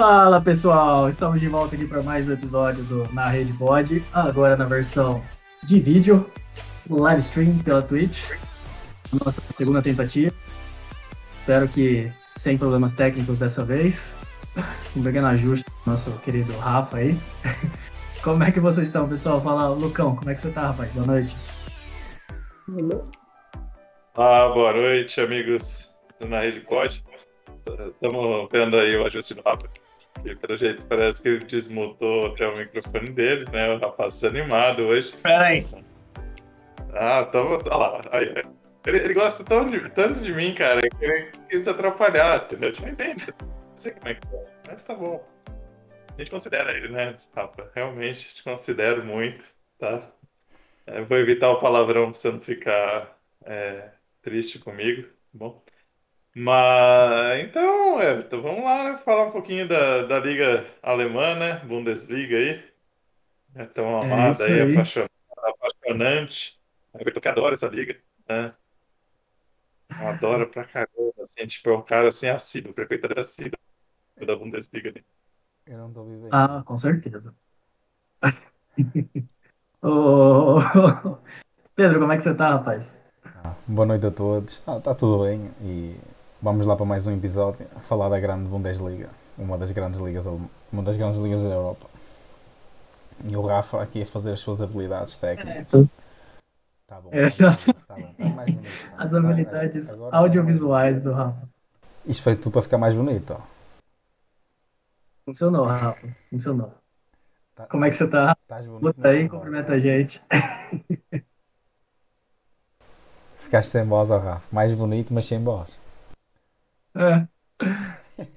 Fala pessoal, estamos de volta aqui para mais um episódio do Na Rede Pod, agora na versão de vídeo, live stream pela Twitch, nossa segunda tentativa. Espero que sem problemas técnicos dessa vez. Um pequeno ajuste do nosso querido Rafa aí. Como é que vocês estão, pessoal? Fala, Lucão, como é que você tá, rapaz? Boa noite. Ah, boa noite, amigos do Na Rede Pod. Estamos vendo aí o ajuste do Rafa. E pelo jeito parece que ele desmutou até o microfone dele, né? O rapaz está animado hoje. Peraí. Ah, tamo. Olha lá. Aí, ele, ele, gosta tanto de, tanto de mim, cara, que ele quis atrapalhar, entendeu? Eu te entendo. Não sei como é que é, mas tá bom. A gente considera ele, né, Rafa? Realmente, te considero muito, tá? É, vou evitar o palavrão pra você não ficar é, triste comigo, tá bom? Mas então, Everton, vamos lá falar um pouquinho da, da Liga Alemã, né? Bundesliga aí. É tão amada é aí, apaixonante. apaixonante. Everton que adora essa liga, né? Eu adoro pra caramba, assim, tipo, é um cara assim, assíduo, prefeito assíduo da Bundesliga. Né? Eu não tô vivendo. Ah, com certeza. Ô, Pedro, como é que você tá, rapaz? Ah, boa noite a todos. Ah, tá tudo bem e Vamos lá para mais um episódio a falar da grande Bundesliga, uma das grandes ligas, uma das grandes ligas da Europa. E o Rafa aqui a fazer as suas habilidades técnicas. Tá bom. É, tá bom, tá bom, tá mais bonito, as habilidades agora, audiovisuais do Rafa. Isto foi tudo para ficar mais bonito. Funcionou, Rafa. Funcionou. Tá, Como é que você tá? Estás bonito. Aí, cumprimenta a gente. Ficaste sem voz, ó, Rafa. Mais bonito, mas sem voz. É.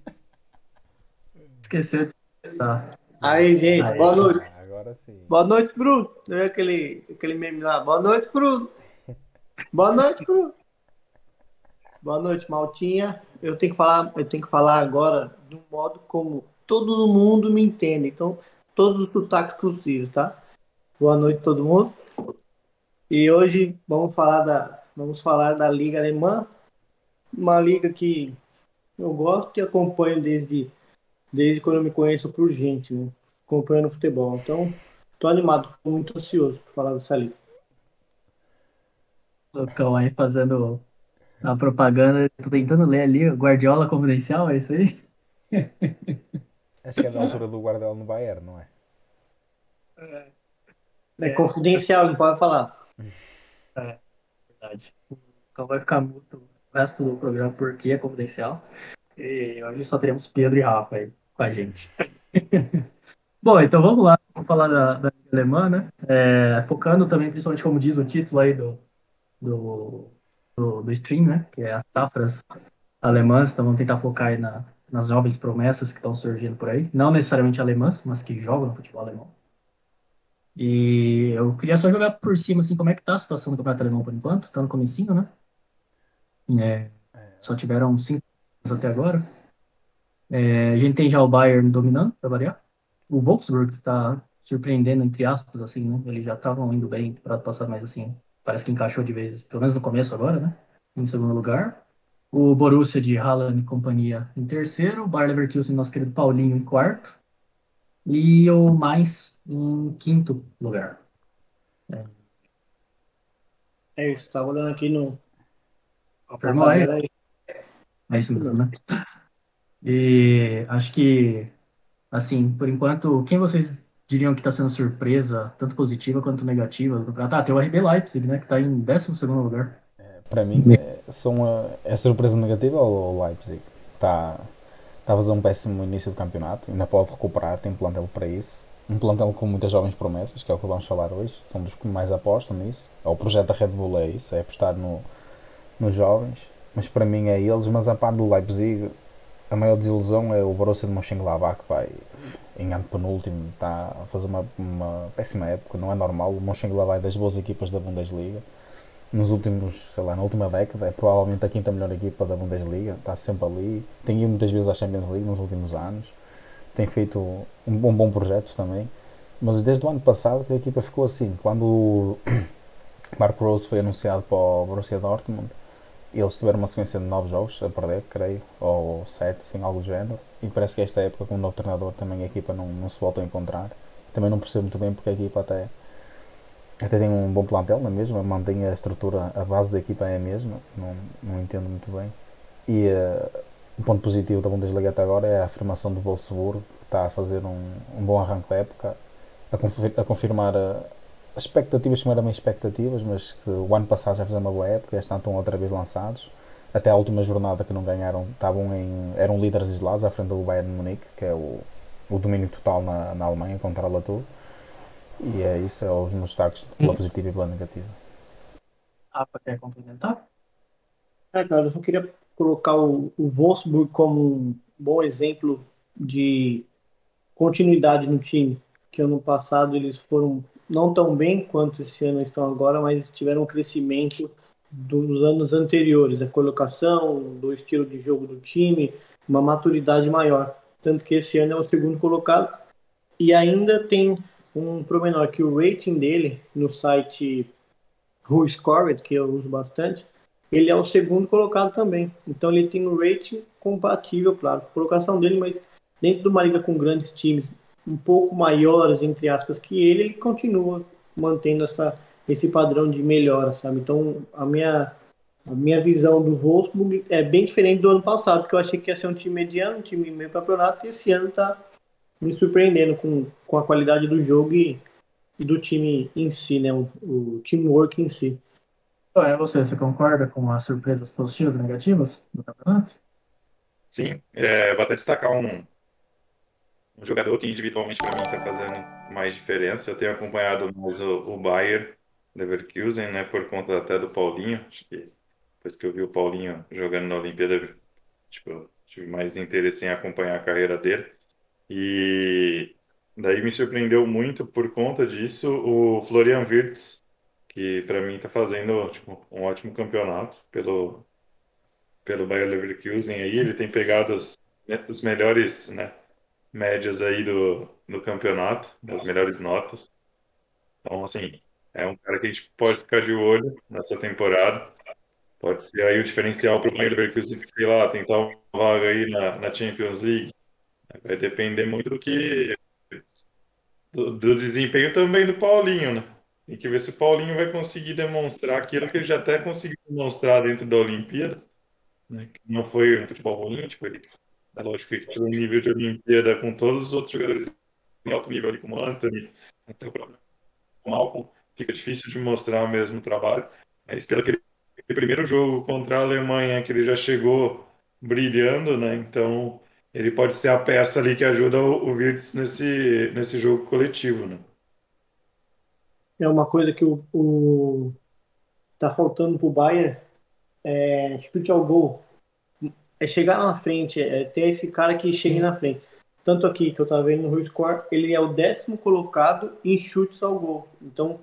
Esqueceu de estar. Aí, gente, Aí, boa noite. Agora sim. Boa noite, Bruno. Não é aquele, aquele meme lá. Boa noite, Bruno. Boa noite, Bruno. Boa noite, Maltinha. Eu tenho que falar, eu tenho que falar agora de um modo como todo mundo me entende. Então, todos os sotaques possíveis, tá? Boa noite, todo mundo. E hoje vamos falar da, vamos falar da Liga Alemã, uma liga que eu gosto e acompanho desde, desde quando eu me conheço por gente, né? Acompanhando futebol. Então, tô animado, tô muito ansioso por falar dessa liga. Lucão aí fazendo a propaganda, tô tentando ler ali, Guardiola Confidencial, é isso aí? Acho que é da altura do Guardiola no Bayern, não é? É, é confidencial, não pode falar. É, verdade. Então vai ficar muito o resto do programa porque é confidencial. E hoje só teremos Pedro e Rafa aí com a gente. Bom, então vamos lá, vamos falar da, da alemã, né? É, focando também, principalmente como diz o título aí do, do, do, do stream, né? Que é as safras alemãs, então vamos tentar focar aí na, nas jovens promessas que estão surgindo por aí. Não necessariamente alemãs, mas que jogam no futebol alemão. E eu queria só jogar por cima, assim, como é que tá a situação do campeonato alemão por enquanto, tá no comecinho, né? É, só tiveram cinco até agora. É, a gente tem já o Bayern dominando, para variar. O Wolfsburg está surpreendendo, entre aspas, assim, né? Eles já estavam indo bem para passar mais assim. Parece que encaixou de vez, pelo menos no começo agora, né? Em segundo lugar. O Borussia de Haaland e companhia em terceiro. O Bayer Leverkusen, nosso querido Paulinho, em quarto. E o Mainz em quinto lugar. É, é isso, estava olhando aqui no, Aí? É isso mesmo, né? E acho que, assim, por enquanto, quem vocês diriam que está sendo surpresa, tanto positiva quanto negativa? Ah, tá, tem o RB Leipzig, né, que está em 12 lugar. É, Para mim, é, são uma, é surpresa negativa o Leipzig? Está tá a fazer um péssimo início do campeonato, ainda pode recuperar, tem plantel para isso. Um plantel com muitas jovens promessas, que é o que vamos falar hoje, são dos que mais apostam nisso. É o projeto da Red Bull, é isso, é apostar no, nos jovens, mas para mim é eles, mas a par do Leipzig, a maior desilusão é o Borussia de Mönchengladbach, vai em ano penúltimo, está a fazer uma, uma péssima época, não é normal, o Mönchengladbach é das boas equipas da Bundesliga, nos últimos, sei lá, na última década, é provavelmente a quinta melhor equipa da Bundesliga, está sempre ali, tem ido muitas vezes à Champions League nos últimos anos, tem feito um, um bom projeto também, mas desde o ano passado que a equipa ficou assim, quando o Marco Rose foi anunciado para o Borussia Dortmund, eles tiveram uma sequência de nove jogos a perder, creio, ou sete, sem algo do género, e parece que esta época, com o novo treinador, também a equipa não, não se volta a encontrar. Também não percebo muito bem porque a equipa até, até tem um bom plantel, não é mesmo? Mantém a estrutura, a base da equipa é a mesma, não, não entendo muito bem. E uh, o ponto positivo da Bundesliga até agora é a afirmação do Wolfsburg, que está a fazer um, um bom arranque da época, a, confir a confirmar uh, expectativas que não eram bem expectativas, mas que o ano passado já fizeram uma boa época, este ano estão outra vez lançados. Até a última jornada que não ganharam, estavam em, eram líderes isolados à frente do Bayern de Munique, que é o, o domínio total na, na Alemanha, controla tudo. E é isso, é os meus destaques pela positiva e pela negativa. Ah, quer complementar? É, cara, eu só queria colocar o, o Wolfsburg como um bom exemplo de continuidade no time, que ano passado eles foram não tão bem quanto esse ano estão agora, mas tiveram um crescimento dos anos anteriores, a colocação, do estilo de jogo do time, uma maturidade maior. Tanto que esse ano é o segundo colocado. E ainda tem um promenor que o rating dele no site Who Scored, que eu uso bastante, ele é o segundo colocado também. Então ele tem um rating compatível, claro, com a colocação dele, mas dentro de uma liga com grandes times, um pouco maiores, entre aspas, que ele, ele continua mantendo essa, esse padrão de melhora, sabe? Então, a minha, a minha visão do Wolfsburg é bem diferente do ano passado, que eu achei que ia ser um time mediano, um time meio campeonato, e esse ano está me surpreendendo com, com a qualidade do jogo e, e do time em si, né? O, o teamwork em si. É você, você concorda com as surpresas positivas e negativas do campeonato? Sim, é, vou até destacar um, um jogador que individualmente para mim está fazendo mais diferença. Eu tenho acompanhado mais o, o Bayer Leverkusen, né, por conta até do Paulinho. Acho que depois que eu vi o Paulinho jogando na Olimpíada, tipo, tive mais interesse em acompanhar a carreira dele. E daí me surpreendeu muito por conta disso o Florian Wirtz, que para mim está fazendo tipo, um ótimo campeonato pelo pelo Bayer Leverkusen aí, ele tem pegado os, os melhores, né, médias aí do, do campeonato, das melhores notas. Então, assim, é um cara que a gente pode ficar de olho nessa temporada. Pode ser aí o diferencial para o Leverkusen, sei lá, tentar uma vaga aí na, na Champions League. Vai depender muito do que do, do, desempenho também do Paulinho, né? Tem que ver se o Paulinho vai conseguir demonstrar aquilo que ele já até conseguiu demonstrar dentro da Olimpíada, né? Não foi um futebol ruim, tipo, ele é lógico que o nível de Olimpíada com todos os outros jogadores em alto nível, ali, como Anthony, até o próprio Malcolm, fica difícil de mostrar o mesmo trabalho. Mas pelo aquele primeiro jogo contra a Alemanha, que ele já chegou brilhando, né? Então ele pode ser a peça ali que ajuda o, o nesse, nesse jogo coletivo, né? É uma coisa que o, o tá faltando pro Bayern é chute ao gol é chegar na frente, é ter esse cara que chegue na frente. Tanto aqui que eu tava vendo no score, ele é o décimo colocado em chutes ao gol. Então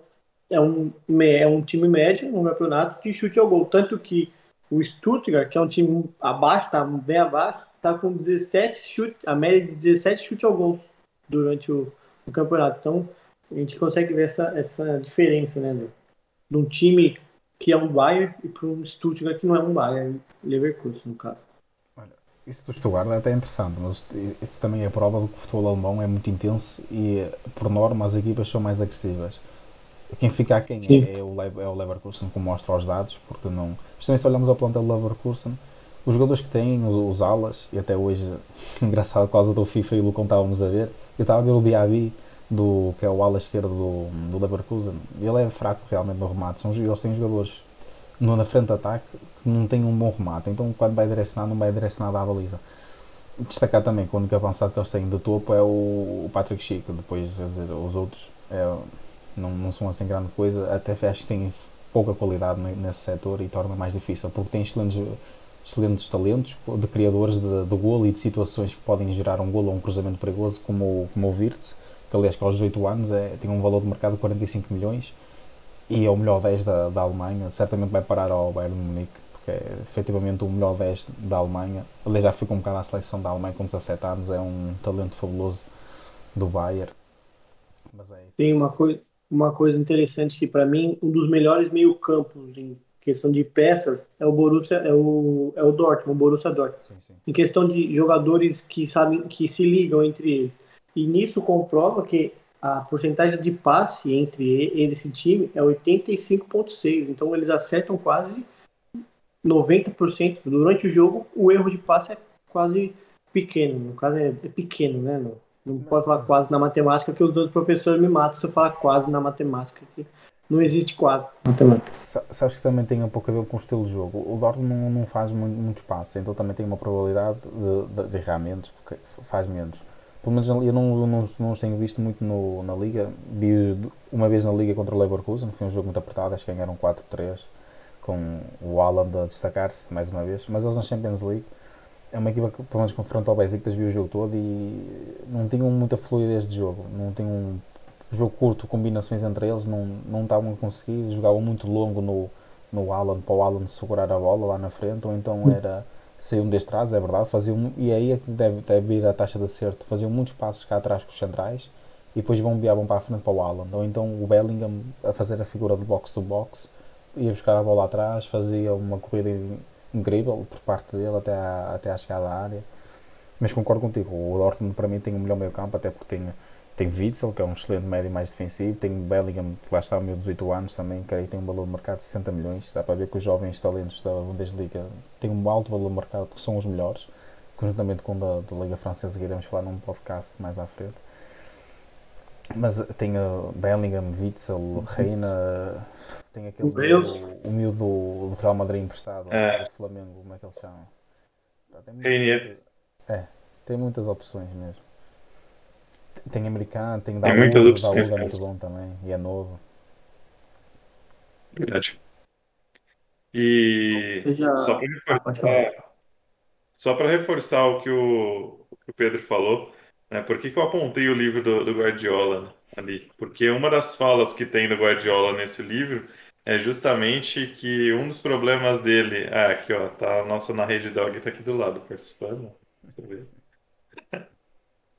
é um, é um time médio no campeonato de chute ao gol. Tanto que o Stuttgart, que é um time abaixo, tá bem abaixo, tá com 17 chutes, a média de 17 chutes ao gol durante o, o campeonato. Então a gente consegue ver essa, essa diferença, né? De um time que é um Bayern e para um Stuttgart que não é um Bayern, Leverkusen no caso. Isso do Stuttgart é até interessante, mas isso também é prova de que o futebol alemão é muito intenso e, por norma, as equipas são mais agressivas. Quem fica a quem é, é, o, é o Leverkusen, como mostra os dados, porque não. Justamente se olhamos ao plantel do Leverkusen, os jogadores que têm, os, os alas, e até hoje, engraçado, por causa do FIFA e o Lucão estávamos a ver, eu estava a ver o Diaby, do, que é o ala esquerdo do, do Leverkusen, ele é fraco realmente no remate, são, eles têm jogadores no, na frente de ataque que não tem um bom remate, então quando vai direcionar, não vai direcionar à baliza. Destacar também que o único avançado que eles têm de topo é o, o Patrick Chico, depois quer dizer, os outros é, não, não são assim grande coisa, até acho que têm pouca qualidade nesse setor e torna mais difícil, porque tem excelentes, excelentes talentos de criadores de, de golo e de situações que podem gerar um golo ou um cruzamento perigoso, como, como o Virtus, que aliás que aos 18 anos é, tem um valor de mercado de 45 milhões e é o melhor 10 da, da Alemanha, certamente vai parar ao Bayern de Munique, porque é efetivamente o melhor 10 da Alemanha. Aliás, já ficou um bocado à seleção da Alemanha com 17 anos, é um talento fabuloso do Bayern. Mas é isso. Tem uma coisa, uma coisa interessante que para mim, um dos melhores meio-campos em questão de peças, é o Borussia, é o, é o Dortmund, o Borussia Dortmund. Sim, sim. Em questão de jogadores que sabem, que se ligam entre eles. E nisso comprova que a porcentagem de passe entre ele, esse time é 85,6. Então eles acertam quase 90%. Durante o jogo, o erro de passe é quase pequeno. No caso, é, é pequeno, né? Não, não posso falar quase na matemática, que os dois professores me matam se eu falar quase na matemática. Que não existe quase matemática. Sabes que também tem um pouco a ver com o estilo de jogo. O Dortmund não, não faz muito, muito espaço, então também tem uma probabilidade de, de, de errar menos, porque faz menos. Pelo menos eu não, não, não os tenho visto muito no, na Liga. Vi uma vez na Liga contra o Leverkusen, foi um jogo muito apertado, acho que ganharam 4-3, com o Haaland a destacar-se mais uma vez. Mas eles na Champions League é uma equipa que, pelo menos confrontou o Besiktas, viu o jogo todo e não tinham muita fluidez de jogo. Não tinham um jogo curto, combinações entre eles, não, não estavam a conseguir. Jogavam muito longo no, no Haaland, para o Haaland segurar a bola lá na frente, ou então hum. era saíam desde trás, é verdade, faziam, e aí é que deve, deve vir a taxa de acerto, faziam muitos passos cá atrás com os centrais e depois bombeavam para a frente para o Haaland, ou então o Bellingham a fazer a figura de box to box, ia buscar a bola atrás, fazia uma corrida incrível por parte dele até à, até à chegada à área. Mas concordo contigo, o Dortmund para mim tem o melhor meio campo, até porque tem tem Witzel, que é um excelente médio mais defensivo. Tem Bellingham, que lá está ao meu 18 anos também, que tem um valor de mercado de 60 milhões. Dá para ver que os jovens talentos da Bundesliga têm um alto valor de mercado, porque são os melhores. Conjuntamente com o da, da Liga Francesa, que iremos falar num podcast mais à frente. Mas tem uh, Bellingham, Witzel, uhum. Reina, tem aquele o, o miúdo do, do, Real Madrid emprestado, é. do Flamengo, como é que ele se chama? Tem muitas, é, tem muitas opções mesmo. Tem americano, tem Daúd, muitas opções, é muito bom também, e é novo. Verdade. E já... só para reforçar, só para reforçar o que o, o, que o Pedro falou, né, por que, que eu apontei o livro do, do Guardiola né, ali? Porque uma das falas que tem do Guardiola nesse livro é justamente que um dos problemas dele. Ah, aqui ó, tá a nossa na rede dog tá aqui do lado participando.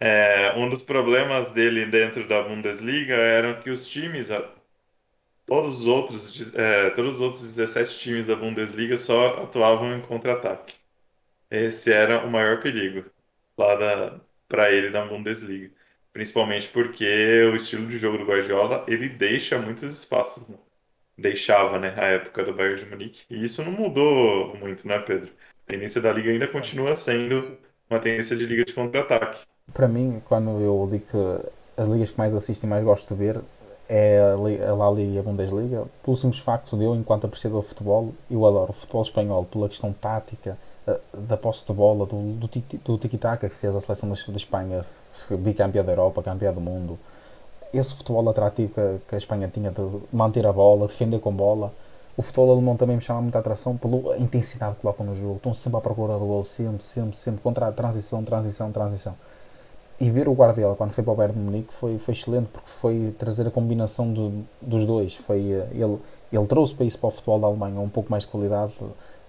É, um dos problemas dele dentro da Bundesliga eram que os times, todos os outros, é, todos os outros 17 times da Bundesliga só atuavam em contra-ataque. Esse era o maior perigo lá para ele na Bundesliga, principalmente porque o estilo de jogo do Guardiola ele deixa muitos espaços, né? deixava, né, a época do Bayern de Munique. E isso não mudou muito, né, Pedro? A tendência da liga ainda continua sendo uma tendência de liga de contra-ataque para mim, quando eu digo que as ligas que mais assisto e mais gosto de ver é a La Liga e a Bundesliga, pelo simples facto de eu, enquanto apreciador de futebol, eu adoro o futebol espanhol pela questão tática, da posse de bola, do, do, do tiki-taka que fez a seleção da Espanha bicampeã da Europa, campeã do mundo. Esse futebol atrativo que, que a Espanha tinha de manter a bola, defender com bola. O futebol alemão também me chama muita atração pela intensidade que colocam no jogo. Estão sempre à procura do gol, sempre, sempre, sempre, contra a transição, transição, transição e ver o Guardiola quando foi para o Bayern de Munique foi, foi excelente porque foi trazer a combinação do, dos dois foi eh, ele ele trouxe para isso para o futebol da Alemanha um pouco mais de qualidade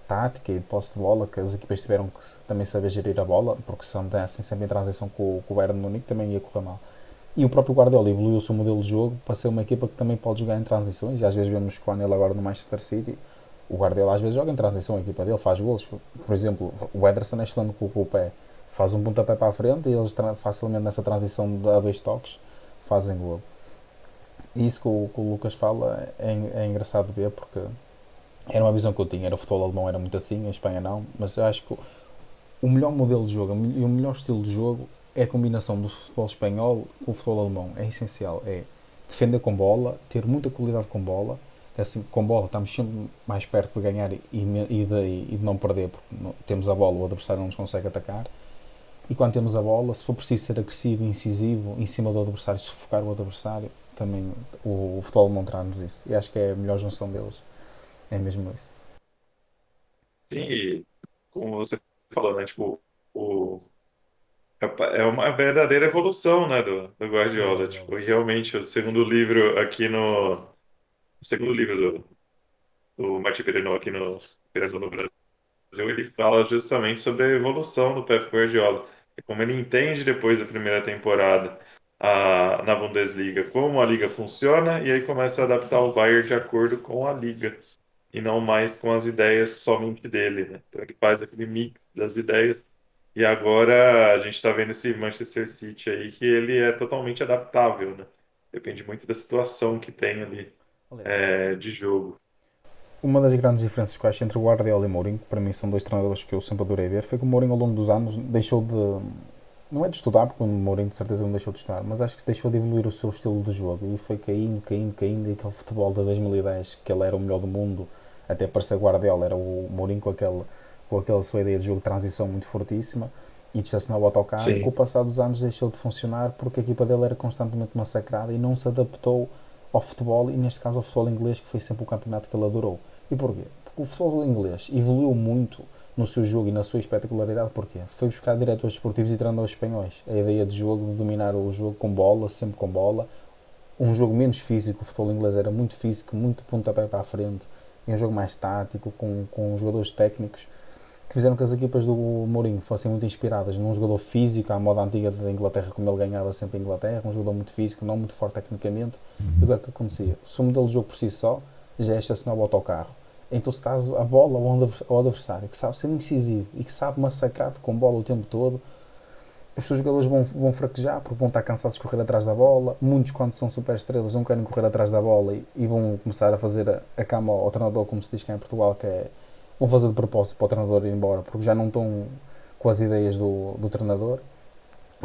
tática e de posse de bola que as equipas tiveram que também saber gerir a bola porque se não assim sempre em transição com, com o Bayern de Munique também ia correr mal e o próprio Guardiola evoluiu o seu modelo de jogo para ser uma equipa que também pode jogar em transições e às vezes vemos quando ele agora no Manchester City o Guardiola às vezes joga em transição a equipa dele faz gols por exemplo o Ederson é excelente com, com o pé faz um pontapé para a frente e eles facilmente nessa transição a dois toques fazem gol. E isso que o, que o Lucas fala é, é, engraçado de ver porque era uma visão que eu tinha, era o futebol alemão era muito assim, a Espanha não, mas eu acho que o melhor modelo de jogo e o melhor estilo de jogo é a combinação do futebol espanhol com o futebol alemão, é essencial, é defender com bola, ter muita qualidade com bola, assim, com bola estamos sempre mais perto de ganhar e, de, e de não perder porque temos a bola, o adversário não nos consegue atacar e quando temos a bola, se for preciso ser agressivo incisivo em cima do adversário, sufocar o adversário, também o, o futebol montrar-nos isso. E acho que é a melhor junção deles. É mesmo isso. Sim, e como você falou, né? Tipo, o, é uma verdadeira evolução, né, do, do Guardiola. É, tipo, realmente, o segundo livro aqui no... O segundo livro do, do Martin Perino aqui no Brasil, no Brasil, ele fala justamente sobre a evolução do Pep Guardiola como ele entende depois da primeira temporada a, na Bundesliga como a liga funciona e aí começa a adaptar o Bayern de acordo com a liga. E não mais com as ideias somente dele, né? Então ele faz aquele mix das ideias. E agora a gente está vendo esse Manchester City aí que ele é totalmente adaptável, né? Depende muito da situação que tem ali é, de jogo. Uma das grandes diferenças que eu acho entre o Guardiola e o Mourinho, que para mim são dois treinadores que eu sempre adorei ver, foi que o Mourinho ao longo dos anos deixou de. Não é de estudar, porque o Mourinho de certeza não deixou de estudar, mas acho que deixou de evoluir o seu estilo de jogo e foi caindo, caindo, caindo. E aquele futebol de 2010, que ele era o melhor do mundo, até parecer Guardiola, era o Mourinho com, aquele, com aquela sua ideia de jogo de transição muito fortíssima e de estacionar o autocarro. E com o passar dos anos deixou de funcionar porque a equipa dele era constantemente massacrada e não se adaptou ao futebol e, neste caso, ao futebol inglês, que foi sempre o campeonato que ele adorou. E porquê? Porque o futebol inglês evoluiu muito no seu jogo e na sua espetacularidade, porquê? Foi buscar diretores esportivos e treinadores espanhóis. A ideia de jogo, de dominar o jogo com bola, sempre com bola. Um jogo menos físico, o futebol inglês era muito físico, muito pontapé para a frente. E um jogo mais tático, com, com jogadores técnicos, que fizeram que as equipas do Mourinho fossem muito inspiradas num jogador físico, à moda antiga da Inglaterra, como ele ganhava sempre a Inglaterra, um jogador muito físico, não muito forte tecnicamente. E o que é que acontecia? Se o modelo de jogo por si só já é estacionar o autocarro. Então se estás a bola ao adversário, que sabe ser incisivo e que sabe massacrar-te com bola o tempo todo, os seus jogadores vão, vão fraquejar porque vão estar cansados de correr atrás da bola. Muitos, quando são super estrelas, não querem correr atrás da bola e, e vão começar a fazer a, a, cama ao treinador, como se diz cá em Portugal, que é. vão fazer de propósito para o treinador ir embora porque já não estão com as ideias do, do treinador.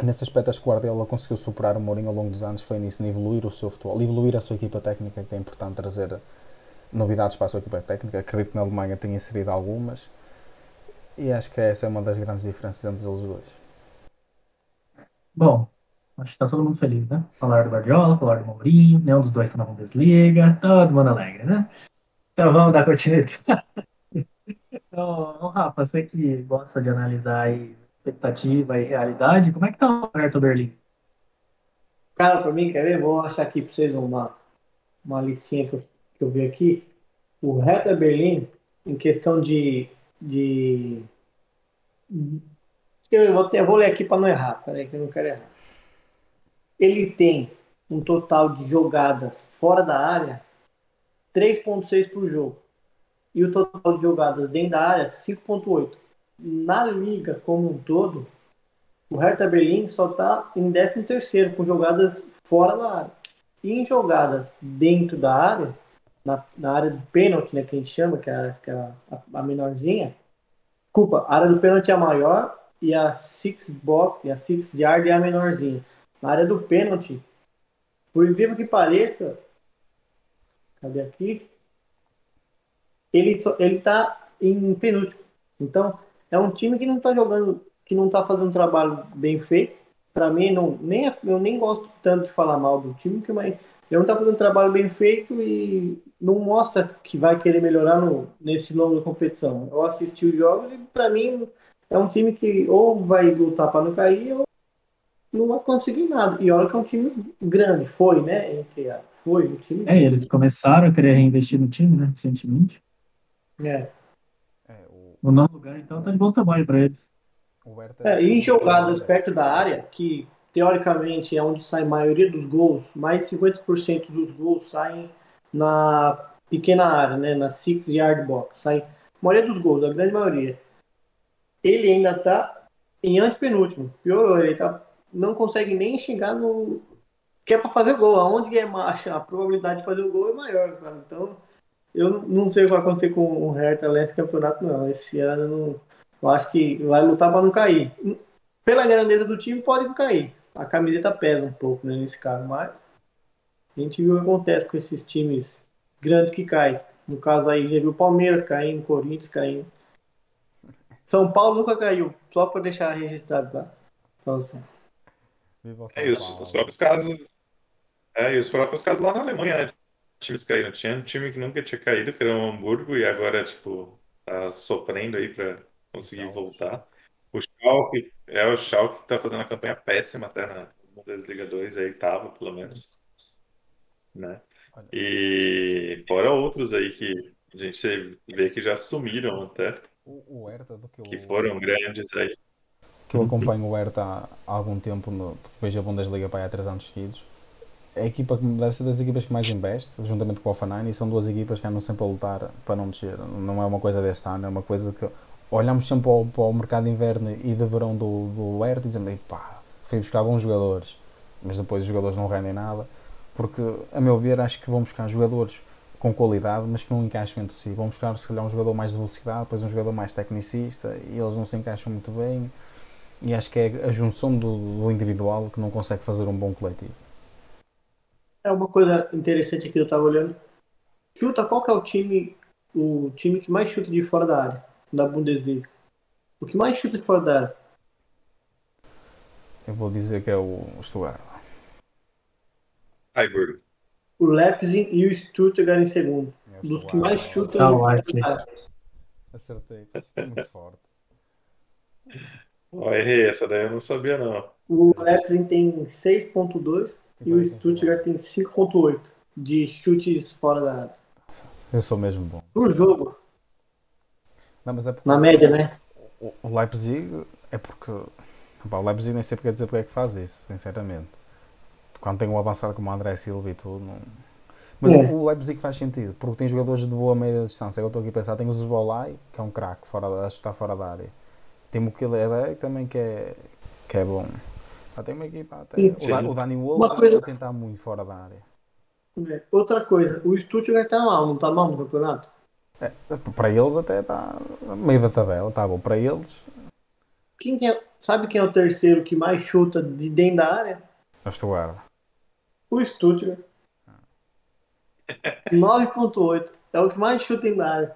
Nesse aspecto, acho que o Guardiola conseguiu superar o Mourinho ao longo dos anos. Foi nisso, de evoluir o seu futebol, evoluir a sua equipa técnica, que é importante trazer novidades para a sua equipa técnica. Acredito que na Alemanha tenha inserido algumas. E acho que essa é uma das grandes diferenças entre eles dois. Bom, acho que está todo mundo feliz, né? Falar do Guardiola, falar do Mourinho, nenhum dos dois está na Bundesliga, todo mundo alegre, né? Então vamos dar continuidade. então, Rafa, você que gosta de analisar expectativa e realidade, como é que tá o Hertha Berlim? Cara, para mim, quer ver? Vou achar aqui para vocês uma, uma listinha que eu que eu vi aqui, o Hertha Berlim, em questão de. de eu, vou, eu vou ler aqui para não errar, peraí que eu não quero errar. Ele tem um total de jogadas fora da área 3,6 por jogo. E o total de jogadas dentro da área 5,8. Na liga como um todo, o Hertha Berlim só está em 13 com jogadas fora da área. E em jogadas dentro da área, na, na área do pênalti, né, que a gente chama, que é, que é a, a, menorzinha. Desculpa, a área do pênalti é a maior e a six box, e a six yard é a menorzinha. Na área do pênalti, por incrível que pareça, cadê aqui? Ele, só, ele tá em penúltimo. Então, é um time que não tá jogando, que não tá fazendo um trabalho bem feito. Para mim, não, nem, eu nem gosto tanto de falar mal do time, que mas ele não está fazendo um trabalho bem feito e não mostra que vai querer melhorar no, nesse longo da competição. Eu assisti os jogos e, para mim, é um time que ou vai lutar para não cair ou não vai conseguir nada. E olha que é um time grande, foi, né? Entre a, foi o time. É, eles começaram a querer reinvestir no time, né? Recentemente. É. é o... o novo lugar, então, tá de bom tamanho para eles. É, e em jogadas perto da área, que teoricamente é onde sai a maioria dos gols, mais de 50% dos gols saem na pequena área, né, na six yard box, sai a maioria dos gols, a grande maioria. Ele ainda está em antepenúltimo, piorou, ele tá, não consegue nem chegar no que é para fazer gol, aonde é marcha, a probabilidade de fazer o gol é maior, sabe? Então, eu não sei o que vai acontecer com o Hertha nesse campeonato não, esse ano não, eu acho que vai lutar para não cair. Pela grandeza do time pode não cair, a camiseta pesa um pouco né, nesse caso, mas a gente viu o que acontece com esses times grandes que caem. No caso aí, já viu Palmeiras caindo, Corinthians caindo. São Paulo nunca caiu, só para deixar registrado lá. Então, assim. É isso, os próprios casos. É, e os próprios casos lá na Alemanha, né? Times caíram. Tinha um time que nunca tinha caído, que era o Hamburgo, e agora, tipo, tá sofrendo aí para conseguir voltar. O Schalke, é o Schalke que tá fazendo uma campanha péssima até na Bundesliga 2, aí tava, pelo menos. Né? E fora outros aí que a gente vê que já sumiram até. O, do que, que foram grandes aí. Que eu acompanho o Hertha há algum tempo, no, porque vejo a Bundesliga para aí há 3 anos seguidos. é a equipa que deve ser das equipas que mais investe, juntamente com o Offenheim, e são duas equipas que andam sempre a lutar para não descer. Não é uma coisa deste ano, é uma coisa que olhamos sempre para o, para o mercado de inverno e de verão do, do Hertha e dizemos, pá, foi buscar bons jogadores, mas depois os jogadores não rendem nada, porque, a meu ver, acho que vão buscar jogadores com qualidade, mas que não encaixam entre si. Vão buscar, se calhar, um jogador mais de velocidade, depois um jogador mais tecnicista, e eles não se encaixam muito bem. E acho que é a junção do, do individual que não consegue fazer um bom coletivo. É uma coisa interessante que eu estava olhando. Chuta, qual que é o time, o time que mais chuta de fora da área, da Bundesliga? O que mais chuta de fora da área? Eu vou dizer que é o Stuttgart. Freiburg. O Leipzig e o Stuttgart em segundo. Dos que mais chutam Ah, fora Leipzig. Acertei, isto é muito forte. Ó, errei, essa daí eu não sabia, não. O Leipzig tem 6.2 e o Stuttgart tem 5.8 de chutes fora da área. Eu sou mesmo bom. Por jogo, Não, mas é porque na média, né? o- Leipzig é porque. O Leipzig nem sei porque dizer porque é que faz isso, sinceramente. Quando tem um avançado como o André Silva e tudo. Não... Mas É. o Leipzig faz sentido, porque tem jogadores de boa média distância. Eu estou aqui a pensar, tem o Zbolai, que é um craque, fora da- a chutar fora da área. Tem o Mukele também que é, que é bom. Ah, tem uma equipa até. O, o Dani Wolf Uma coisa- a tentar muito fora da área. É. Outra coisa, o Stuttgart tá mal, não tá mal no campeonato? É, para eles até está no meio da tabela, está bom. Para eles, Quem que é- sabe quem é o terceiro que mais chuta de dentro da área? a Stuttgart. O Stuttgart. 9.8. É o que mais chuta da área.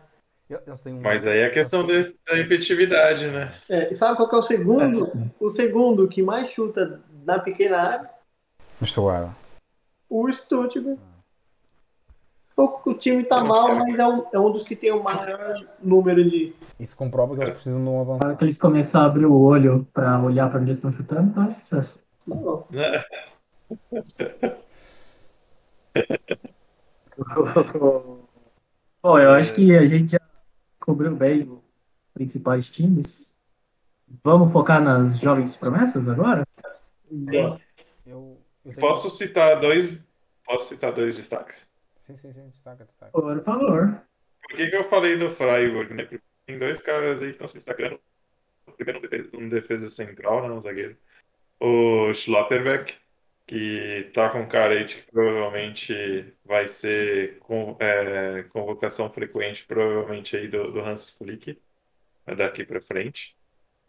Um- Mas aí é questão de- da efetividade, né? É, e sabe qual que é o segundo? O segundo que mais chuta na pequena área? O Stuttgart. O Stuttgart. O, o time tá mal, mas é um, é um dos que tem o maior número de. Isso comprova que eles precisam de um Na avançado. hora que eles começarem a abrir o olho pra olhar pra onde eles estão chutando, tá um sucesso. Não? Bom, eu acho que a gente já cobriu bem os principais times. Vamos focar nas jovens promessas agora? Eu, eu Posso citar dois. Posso citar dois destaques. Sim, sim, sim, destaca, destaca. Por favor. Por que, que eu falei no Freiburg, né? Porque tem dois caras aí que estão se destacando. O primeiro um defesa, um defesa central, né? Um zagueiro. O Schlotterbeck, que tá com cara aí de que provavelmente vai ser é, convocação frequente, provavelmente aí do, do Hans Flick, né, daqui para frente.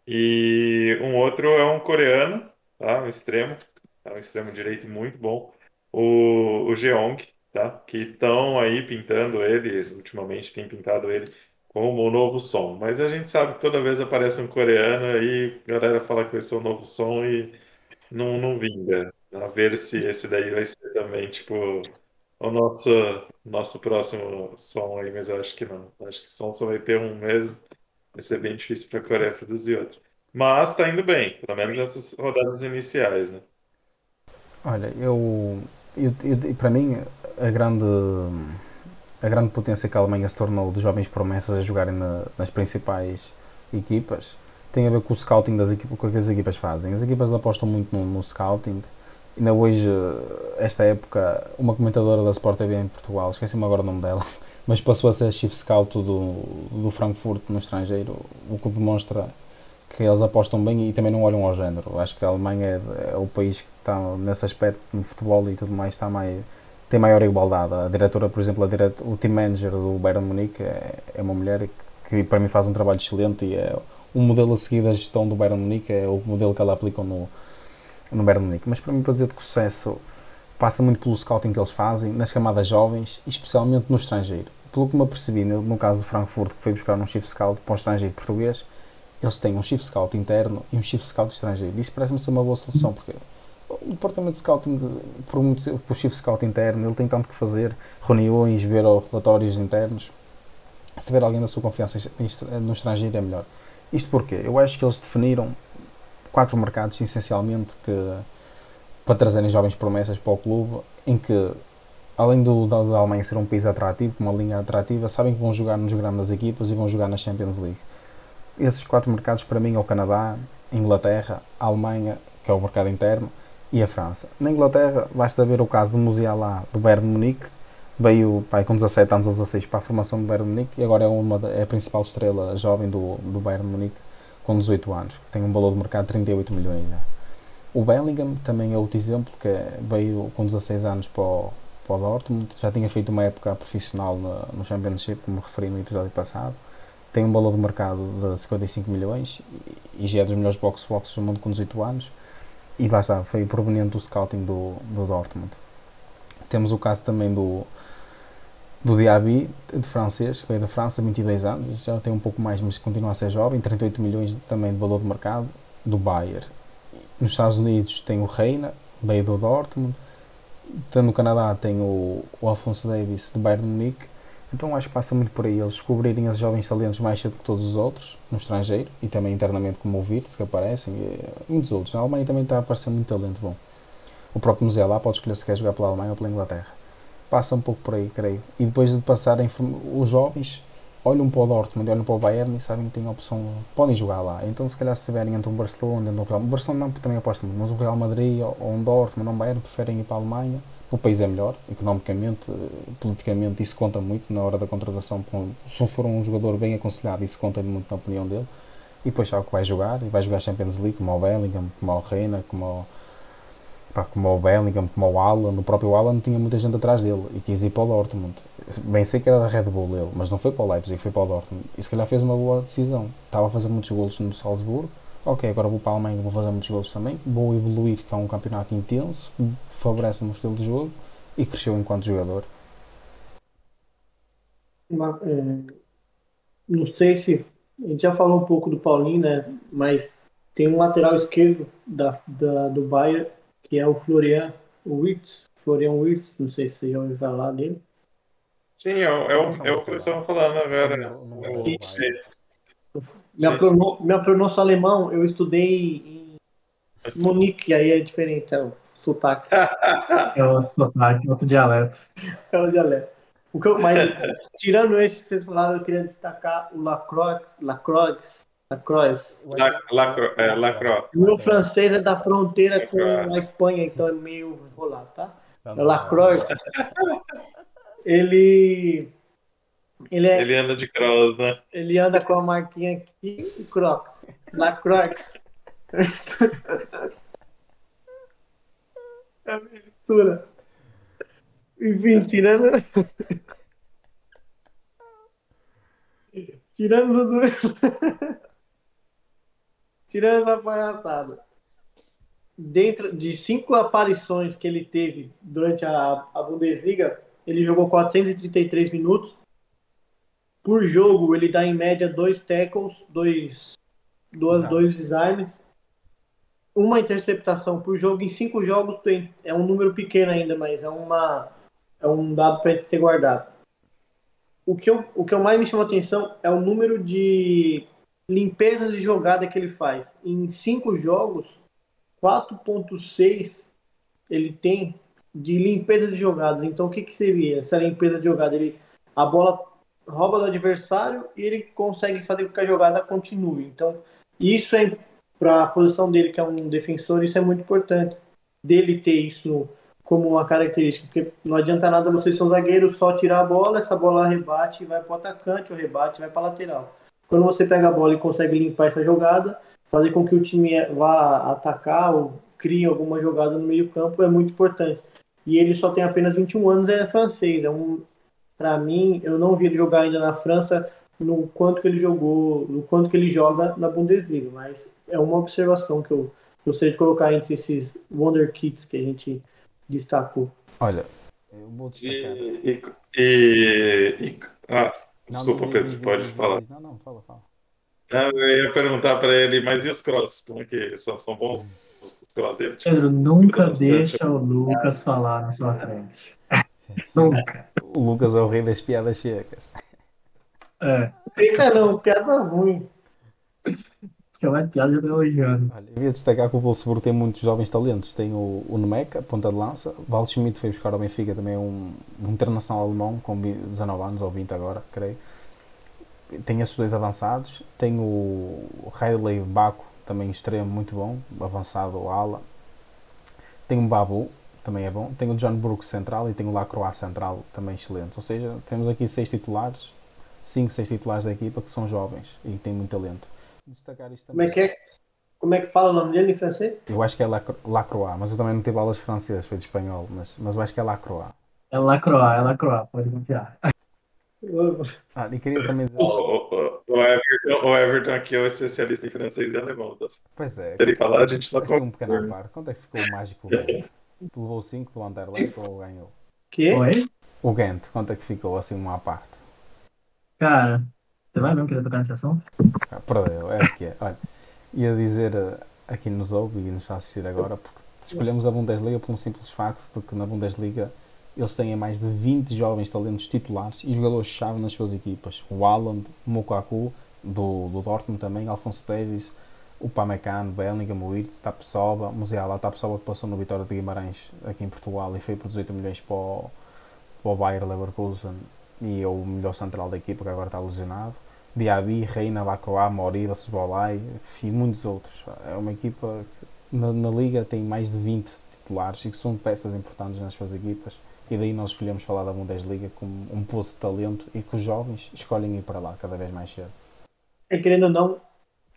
E um outro é um coreano, tá? Um extremo, tá? Um extremo direito muito bom. O, o Jeong, tá? Que estão aí pintando ele, ultimamente tem pintado ele como o novo som. Mas a gente sabe que toda vez aparece um coreano aí, a galera fala que vai ser o novo som e não, não vinga. A ver se esse daí vai ser também, tipo, o nosso, nosso próximo som aí, mas eu acho que não. Acho que som só vai ter um mesmo. Vai ser bem difícil para a Coreia produzir outro. Mas tá indo bem, pelo menos nessas rodadas iniciais, né? Olha, eu, eu, eu- para mim a grande a grande potência que a Alemanha se tornou de jovens promessas a jogarem na- nas principais equipas tem a ver com o scouting das equipas, com o que as equipas fazem. As equipas apostam muito no, no scouting. Ainda hoje, esta época, uma comentadora da Sport TV em Portugal, esqueci-me agora o nome dela, mas passou a ser chief scout do, do Frankfurt no estrangeiro, o que demonstra que eles apostam bem e também não olham ao género. Acho que a Alemanha é, é o país que está nesse aspecto no futebol e tudo mais está mais tem maior igualdade. A diretora, por exemplo, a direta, o team manager do Bayern Munique é, é uma mulher que para mim faz um trabalho excelente e é um modelo a seguir da gestão do Bayern Munique, é o modelo que ela aplica no, no Bayern Munique. Mas para mim, para dizer que o sucesso passa muito pelo scouting que eles fazem nas camadas jovens especialmente no estrangeiro. Pelo que me apercebi, no, caso de Frankfurt, que foi buscar um chief scout para um estrangeiro português, eles têm um chief scout interno e um chief scout estrangeiro. Isso parece-me ser uma boa solução, porque o departamento de scouting, por, muito, o chief scout interno, ele tem tanto que fazer, reuniões, ver relatórios internos. Se tiver alguém da sua confiança no estrangeiro é melhor. Isto porque eu acho que eles definiram quatro mercados essencialmente que para trazerem jovens promessas para o clube, em que além do, da, Alemanha ser um país atrativo, uma linha atrativa, sabem que vão jogar nos grandes equipas e vão jogar na Champions League. Esses quatro mercados para mim é o Canadá, Inglaterra, Alemanha, que é o mercado interno, e a França. Na Inglaterra, basta ver o caso do Musiala do Bayern Munique, veio pai, com 17 anos ou 16 para a formação do Bayern Munique e agora é, uma, é a principal estrela jovem do, do Bayern Munique com 18 anos, que tem um valor de mercado de 38 milhões. Já. O Bellingham também é outro exemplo, que veio com 16 anos para o, para o Dortmund, já tinha feito uma época profissional no, no Championship, como referi no episódio passado, tem um valor de mercado de 55 milhões e, já é dos melhores box-box do mundo com 18 anos e lá está, foi proveniente do scouting do, do Dortmund. Temos o caso também do, do Diaby, de francês, veio da França, 22 anos, já tem um pouco mais, mas continua a ser jovem, 38 milhões também de valor de mercado, do Bayern. Nos Estados Unidos tem o Reina, veio do Dortmund, no Canadá tem o, o Alfonso Davis, do Bayern de Munique, então acho que passa muito por aí, eles descobrirem os jovens talentos mais cedo que todos os outros, no estrangeiro, e também internamente como o Virtus, que aparecem, e muitos outros. Na Alemanha também está a aparecer muito talento bom. O próprio museu lá pode escolher se quer jogar pela Alemanha ou pela Inglaterra. Passa um pouco por aí, creio. E depois de passarem, os jovens olham para o Dortmund, olham para o Bayern e sabem que têm opção, podem jogar lá. Então, se calhar, se estiverem entre um Barcelona e um Real, o Barcelona não, também aposta muito, mas o Real Madrid ou um Dortmund ou um Bayern preferem ir para a Alemanha o país é melhor, economicamente, politicamente, isso conta muito na hora da contratação. Se for um jogador bem aconselhado, isso conta muito na opinião dele. E depois sabe que vai jogar, e vai jogar Champions League, como o Bellingham, como o Reina, como o, pá, como o Bellingham, como o Alan. No próprio Alan tinha muita gente atrás dele e quis ir para o Dortmund. Bem sei que era da Red Bull ele, mas não foi para o Leipzig, foi para o Dortmund. E se calhar fez uma boa decisão. Estava a fazer muitos golos no Salzburgo. Ok, agora vou para a Alemanha, vou fazer muitos golos também. Vou evoluir, que é um campeonato intenso, favorece o meu estilo de jogo e cresceu enquanto jogador. É, não sei se a gente já falou um pouco do Paulinho, né? Mas tem um lateral esquerdo da, da, do Bayern, que é o Florian Wirtz. Florian Wirtz, não sei se você já ouviu falar dele. Sim, é o, é o, é o que eu estava falando agora. Minha, prono, minha pronúncia alemão, eu estudei em Munique, aí é diferente. Então sotaque. É outro sotaque, outro dialeto. É um dialeto. O que eu, mas, tirando esse que vocês falaram, eu queria destacar o Lacroix. Lacroix. Lacroix. Lacroix. É, Lacroix. O meu francês é da fronteira com a Espanha, então é meio enrolado, tá? É Lacroix. Ele. Ele, é, ele anda de cross, né? Ele anda com a marquinha aqui e Crocs. Lacroix. a mistura. Enfim, tirando. tirando tudo. Tirando essa palhaçada. Dentro de cinco aparições que ele teve durante a, a Bundesliga, ele jogou 433 minutos. Por jogo, ele dá em média dois tackles, dois, duas, dois desarmes uma interceptação por jogo em cinco jogos é um número pequeno ainda, mas é, uma, é um dado para ter guardado. O que, eu, o que eu mais me chamou a atenção é o número de limpezas de jogada que ele faz. Em cinco jogos, 4.6 ele tem de limpeza de jogadas. Então, o que, que seria essa limpeza de jogada? Ele, a bola rouba do adversário e ele consegue fazer com que a jogada continue. Então, isso é para a posição dele, que é um defensor, isso é muito importante. Dele ter isso como uma característica, porque não adianta nada você ser um zagueiro só tirar a bola, essa bola rebate vai para o atacante, o rebate vai para lateral. Quando você pega a bola e consegue limpar essa jogada, fazer com que o time vá atacar ou crie alguma jogada no meio-campo é muito importante. E ele só tem apenas 21 anos, é francês. É um, para mim, eu não vi ele jogar ainda na França no quanto que ele jogou, no quanto que ele joga na Bundesliga, mas é uma observação que eu gostaria de colocar entre esses Wonder Kids que a gente destacou. Olha, eu vou destacar. E, e, e ah, desculpa, Pedro, pode falar. Não, não, fala, fala. Eu ia perguntar para ele, mas e os cross? Como é que são? São bons os cross dele? Pedro, nunca deixa o Lucas falar na sua frente. nunca. O Lucas é o rei das piadas secas. É. Fica não, piada ruim. É uma piada elogiando. Olha, eu ia destacar que o Wolfsburg tem muitos jovens talentos. Tem o, o Nemeca, ponta de lança. Val Schmidt foi buscar ao Benfica, também é um, um internacional alemão com 19 anos ou 20 agora, creio. Tem esses dois avançados. Tem o Riley Baco, também extremo, muito bom, avançado ala. Tem o Babu, também é bom. Tem o John Brooks central e tem o Lacroix central, também excelente. Ou seja, temos aqui seis titulares, cinco, seis titulares da equipa que são jovens e têm muito talento. Destacar isto também. Como é que é? Como é que fala o nome dele em francês? Eu acho que é Lacroix, mas eu também não tive aulas de francês, foi de espanhol, mas, mas eu acho que é Lacroix. É Lacroix, é Lacroix, pode confiar. Ah, e queria também dizer. O, o, o, Everton, o Everton aqui é o especialista em francês e alemão. Tá? Pois é. Se ele falar, a gente só conta. Um pequeno par. Quanto é que ficou o mágico? Tu levou 5 do Anderlecht ou ganhou? Que? Oi? O Ghent, quanto é que ficou assim uma parte? Cara, você vai mesmo querer tocar nesse assunto? Ah, perdeu, é que é. Olha, ia dizer uh, aqui nos ouve e nos está a assistir agora, porque escolhemos a Bundesliga por um simples facto de que na Bundesliga eles têm mais de 20 jovens talentos titulares e jogadores-chave nas suas equipas. O Haaland, o Mokaku, do, do Dortmund também, Alfonso Davis, o Pamecano, Bellingham, Wirtz, Tapsoba, Musiala, Tapsoba que passou no Vitória de Guimarães aqui em Portugal e foi por 18 milhões para o, para o Bayer Leverkusen e é o melhor central da equipa que agora está lesionado. Diaby, Reina, Lacroix, Moriba, Sbolai e muitos outros. É uma equipa que na, na, Liga tem mais de 20 titulares e que são peças importantes nas suas equipas. E daí nós escolhemos falar da Bundesliga como um poço de talento e que os jovens escolhem ir para lá cada vez mais cedo. É, querendo ou não,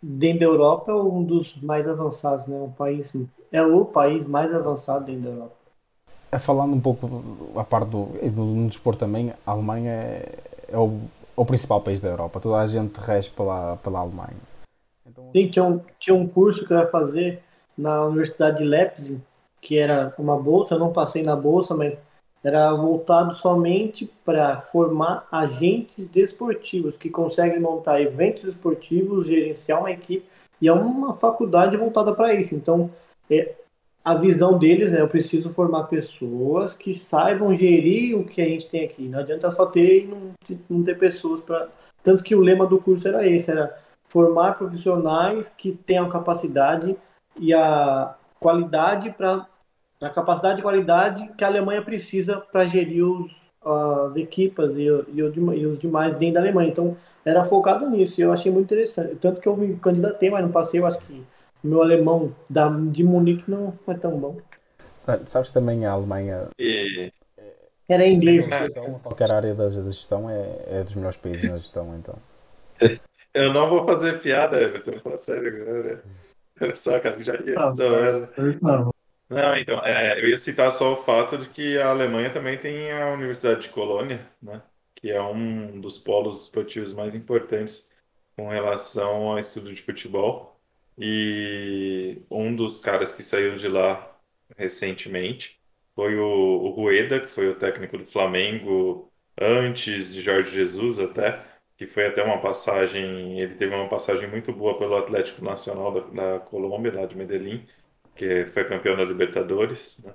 dentro da Europa é um dos mais avançados, né? Um país, é o país mais avançado dentro da Europa. É, falando um pouco a parte do, no desporto também, a Alemanha é, é o o principal país da Europa. Toda a gente rege pela, pela Alemanha. Então, Sim, tinha um, tinha um curso que eu ia fazer na Universidade de Leipzig, que era uma bolsa, eu não passei na bolsa, mas era voltado somente para formar agentes desportivos que conseguem montar eventos esportivos, gerenciar uma equipe, e é uma faculdade voltada para isso. Então, é, a visão deles é eu preciso formar pessoas que saibam gerir o que a gente tem aqui. Não adianta só ter e não, não ter pessoas para. Tanto que o lema do curso era esse, era formar profissionais que tenham capacidade e a qualidade para a capacidade e qualidade que a Alemanha precisa para gerir os, as equipas e, e, e, os demais dentro da Alemanha. Então, era focado nisso e eu achei muito interessante. Tanto que eu me candidatei, mas não passei, eu acho que meu alemão da, de Munique não é tão bom. sabes também a Alemanha. E... Era em inglês. Então, qualquer área da, gestão é, é dos melhores países na gestão, então. Eu não vou fazer piada, Everton, falar sério agora. Só, cara, já ia. Ah, não, não, então, é, eu ia citar só o fato de que a Alemanha também tem a Universidade de Colônia, né? Que é um dos polos esportivos mais importantes com relação ao estudo de futebol. E um dos caras que saiu de lá recentemente foi o, o Rueda, que foi o técnico do Flamengo antes de Jorge Jesus até, que foi até uma passagem, ele teve uma passagem muito boa pelo Atlético Nacional da, da Colômbia, lá de Medellín, que foi campeão da Libertadores, né?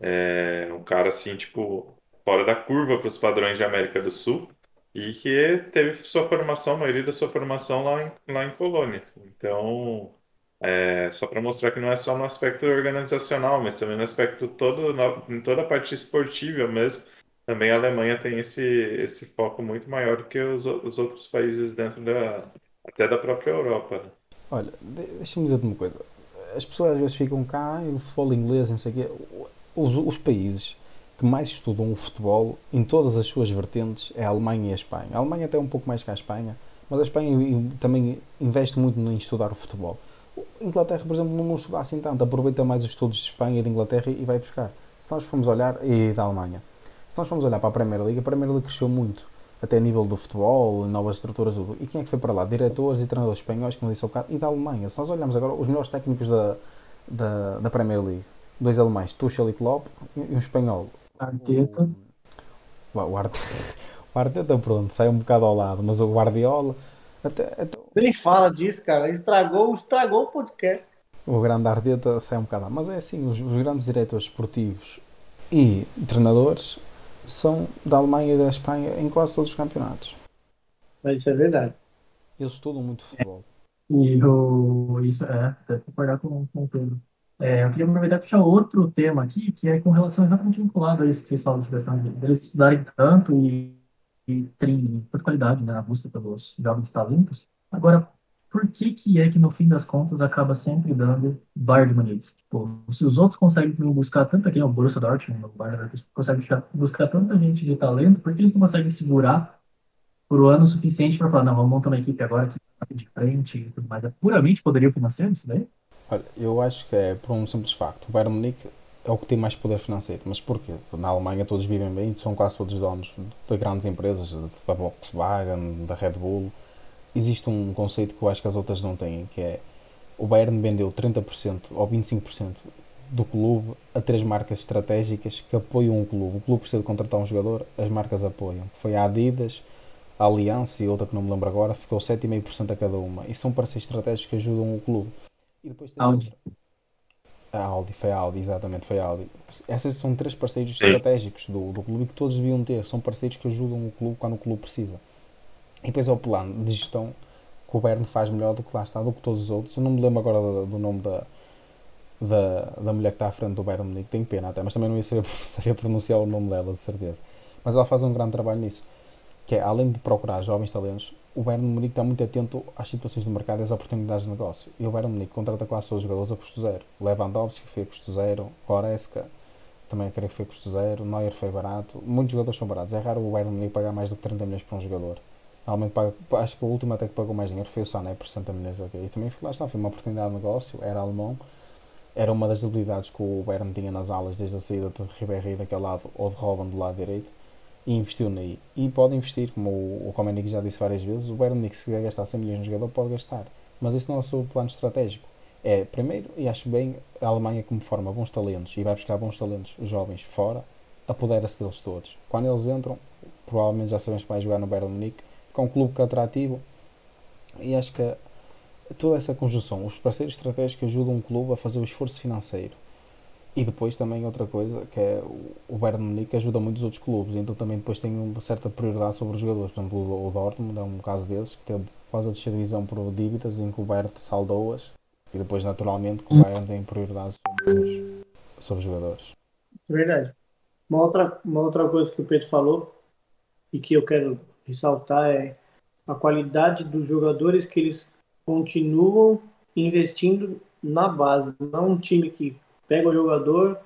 É um cara assim, tipo, fora da curva para os padrões de América do Sul e que teve sua formação, a maioria da sua formação lá em, lá em Colônia. Então, é, só para mostrar que não é só no aspecto organizacional, mas também no aspecto todo, em toda a parte esportiva mesmo. Também a Alemanha tem esse, esse foco muito maior do que os, os outros países dentro da, até da própria Europa. Né? Olha, deixa-me dizer-te uma coisa. As pessoas às vezes ficam cá, e o futebol inglês, não sei o quê. Os, os países que mais estudam o futebol em todas as suas vertentes é a Alemanha e a Espanha. A Alemanha até um pouco mais que a Espanha, mas a Espanha também investe muito em estudar o futebol. A Inglaterra, por exemplo, não estuda assim tanto, aproveita mais os estudos de Espanha e de Inglaterra e vai buscar. Se nós formos olhar, e da Alemanha, se nós formos olhar para a Primeira Liga, a Primeira Liga cresceu muito, até a nível do futebol, novas estruturas. E quem é que foi para lá? Diretores e treinadores espanhóis, como disse ao bocado, e da Alemanha. Se nós olharmos agora, os melhores técnicos da, da, da Premier League, dois alemães, Tuchel e Klopp, e um espanhol, Arteta. O, o, Arteta, o Arteta, pronto, sai um bocado ao lado, mas o Guardiola. Até, até... Nem fala disso, cara. Estragou, estragou o podcast. O grande Arteta sai um bocado. Mas é assim, os, os grandes diretores esportivos e treinadores são da Alemanha e da Espanha em quase todos os campeonatos. Mas isso é verdade. Eles estudam muito futebol. É. E o, isso é, deve concordar com, com o Pedro. É, eu queria aproveitar e puxar outro tema aqui, que é com relação exatamente vinculado a isso que vocês falam, dessa questão de eles estudarem tanto e, e terem tanta qualidade né, na busca pelos jovens talentos. Agora, por que, que é que no fim das contas acaba sempre dando Bayern de Munique? Tipo, se os outros conseguem buscar tanta é o Borussia Dortmund, o Bayern consegue buscar tanta gente de talento, por que eles não conseguem segurar por um ano suficiente para falar, não, vamos montar uma equipe agora que de frente e tudo mais. É puramente poderio financeiro isso daí? Olha, eu acho que é por um simples facto. O Bayern Munique é o que tem mais poder financeiro. Mas porquê? Na Alemanha todos vivem bem, são quase todos donos de grandes empresas, da Volkswagen, da Red Bull. Existe um conceito que eu acho que as outras não têm, que é o Bayern vendeu 30% ou 25% do clube a três marcas estratégicas que apoiam o clube. O clube precisa de contratar um jogador, as marcas apoiam. Foi a Adidas, a Aliança e outra que não me lembro agora, ficou 7,5% a cada uma. E são parceiros estratégicos que ajudam o clube. E depois tem Audi. A Audi, foi a Audi, exatamente, foi a Audi. Essas são três parceiros Sim. estratégicos do, do clube que todos deviam ter. São parceiros que ajudam o clube quando o clube precisa. E depois é o plano de gestão que o Bern faz melhor do que lá está, do que todos os outros. Eu não me lembro agora do, do nome da, da, da mulher que está à frente do Bayern Munique, tenho pena até, mas também não ia saber, saber pronunciar o nome dela, de certeza. Mas ela faz um grande trabalho nisso que é, além de procurar jovens talentos, o Bayern Munique está muito atento às situações de mercado e às oportunidades de negócio. E o Bayern Munique contrata quase todos os jogadores a custo zero. Lewandowski foi a custo zero, Goretzka também creio que foi a custo zero, Neuer foi barato. Muitos jogadores são baratos. É raro o Bayern Munique pagar mais do que 30 milhões para um jogador. Normalmente paga, acho que o último até que pagou mais dinheiro foi o Sané por 60 milhões. Okay. E também lá está, foi uma oportunidade de negócio, era alemão. Era uma das debilidades que o Bayern tinha nas alas desde a saída de Ribéry daquele lado ou de Robin do lado direito e investiu naí. E pode investir, como o, o Romanic já disse várias vezes, o Bayern Munique se quiser gastar 100 milhões no jogador pode gastar. Mas esse não é o seu plano estratégico. É, primeiro, e acho bem, a Alemanha como forma bons talentos e vai buscar bons talentos jovens fora, apodera-se deles todos. Quando eles entram, provavelmente já sabemos que vai jogar no Bayern Munique, que é um clube que é atrativo e acho que toda essa conjunção, os parceiros estratégicos ajudam o clube a fazer o esforço financeiro e depois também outra coisa, que é o Bayern Munique ajuda muitos outros clubes, então também depois tem uma certa prioridade sobre os jogadores. Por exemplo, o Dortmund é um caso desses, que teve quase a descer divisão por dívidas, em que o Bayern saldou-as, e depois naturalmente que o Bayern tem prioridade sobre os, sobre os jogadores. Verdade. Uma outra, uma outra coisa que o Pedro falou, e que eu quero ressaltar, é a qualidade dos jogadores que eles continuam investindo na base. Não é um time que pega o jogador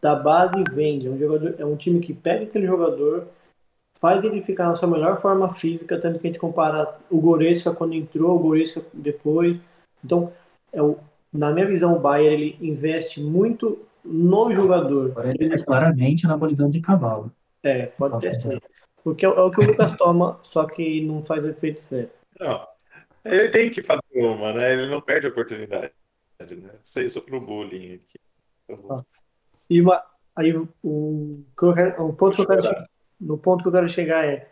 da base e vende. É um, jogador, é um time que pega aquele jogador, faz ele ficar na sua melhor forma física, tanto que a gente compara o Goretzka quando entrou, o Goretzka depois. Então, é o, na minha visão, o Bayern ele investe muito no jogador. Ele é claramente anabolizando de cavalo. É, pode ter sido. Porque é, é, o que o Lucas toma, só que não faz o efeito certo. Não, ele tem que fazer uma, né? Ele não perde a oportunidade. Né? Sei sobre o bullying aqui. Uhum. E uma, aí o, o, o ponto que eu quero, no ponto que eu quero chegar é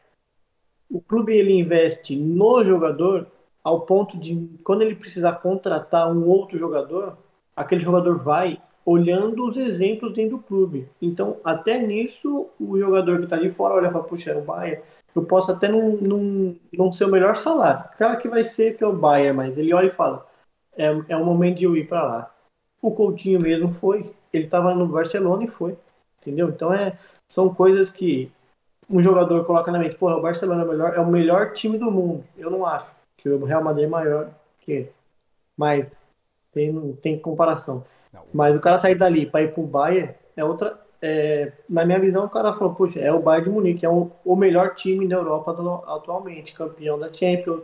o clube ele investe no jogador ao ponto de quando ele precisar contratar um outro jogador, aquele jogador vai olhando os exemplos dentro do clube. Então, até nisso, o jogador que está ali fora olha e fala, puxa, é o Bayern, eu posso até não, não, não ser o melhor salário. Claro que vai ser que é o Bayern, mas ele olha e fala, é, é o momento de eu ir para lá. O Coutinho mesmo foi. Ele estava no Barcelona e foi. Entendeu? Então é, são coisas que um jogador coloca na mente, porra, o Barcelona é o melhor, é o melhor time do mundo. Eu não acho que o Real Madrid é maior que ele. Mas tem, tem comparação. Não. Mas o cara sair dali para ir pro Bayern é outra. É, na minha visão, o cara falou, puxa, é o Bayern de Munique, é o, o melhor time da Europa atualmente, campeão da Champions,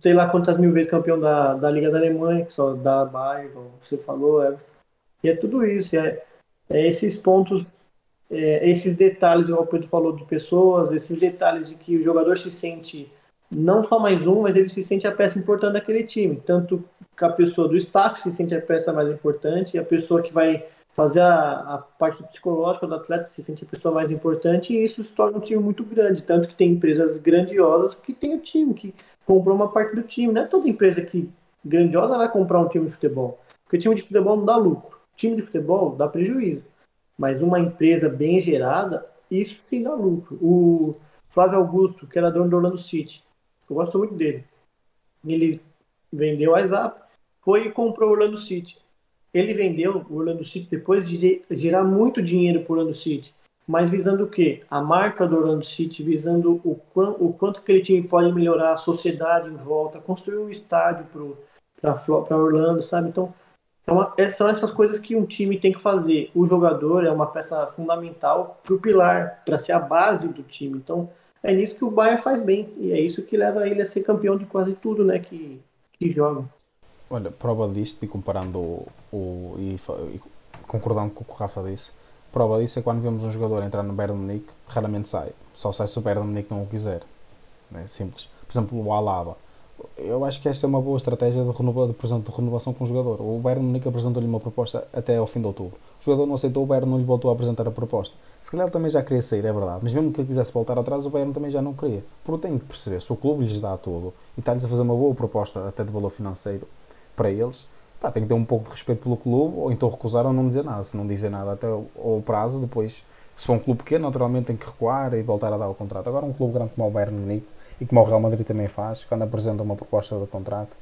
sei lá quantas mil vezes campeão da, da Liga da Alemanha, que só da Bayern, como você falou, é, e é tudo isso, é, é esses pontos, é, esses detalhes, o Pedro falou, de pessoas, esses detalhes de que o jogador se sente não só mais um, mas ele se sente a peça importante daquele time, tanto que a pessoa do staff se sente a peça mais importante, a pessoa que vai fazer a, a parte psicológica do atleta se sente a pessoa mais importante, e isso se torna um time muito grande, tanto que tem empresas grandiosas que tem o time, que comprou uma parte do time. Não é toda empresa que grandiosa vai comprar um time de futebol. Porque time de futebol não dá lucro. Time de futebol dá prejuízo. Mas uma empresa bem gerada, isso sim dá lucro. O Flávio Augusto, que era dono do Orlando City, eu gosto muito dele. Ele vendeu a WhatsApp, foi e comprou o Orlando City. Ele vendeu o Orlando City depois de gerar muito dinheiro para o Orlando City. Mas visando o quê? A marca do Orlando City, visando o, quão, o quanto aquele time pode melhorar a sociedade em volta, construir um estádio para Orlando, sabe? Então, é uma, é, são essas coisas que um time tem que fazer. O jogador é uma peça fundamental para o pilar, para ser a base do time. Então, é nisso que o Bayern faz bem. E é isso que leva ele a ser campeão de quase tudo né, que, que joga. Olha, prova disto, e comparando o, o e, e, concordando com o que o Rafa disse, prova disso é quando vemos um jogador entrar no Bayern Munique, raramente sai. Só sai se o Bayern Munique não o quiser. É simples. Por exemplo, o Alaba. Eu acho que esta é uma boa estratégia de, renova, de, de renovação com o jogador. O Bayern Munique apresentou-lhe uma proposta até ao fim de outubro. O jogador não aceitou, o Bayern não lhe voltou a apresentar a proposta. Se calhar também já queria sair, é verdade. Mas mesmo que ele quisesse voltar atrás, o Bayern também já não queria. Porque tem que perceber, se o clube lhes dá tudo e está-lhes a fazer uma boa proposta, até de valor financeiro, para eles, pá, tem que ter um pouco de respeito pelo clube, ou então recusar ou não dizer nada. Se não dizer nada até o prazo, depois, se for um clube pequeno, naturalmente tem que recuar e voltar a dar o contrato. Agora, um clube grande como o Bayern Munique, e como o Real Madrid também faz, quando apresenta uma proposta de contrato,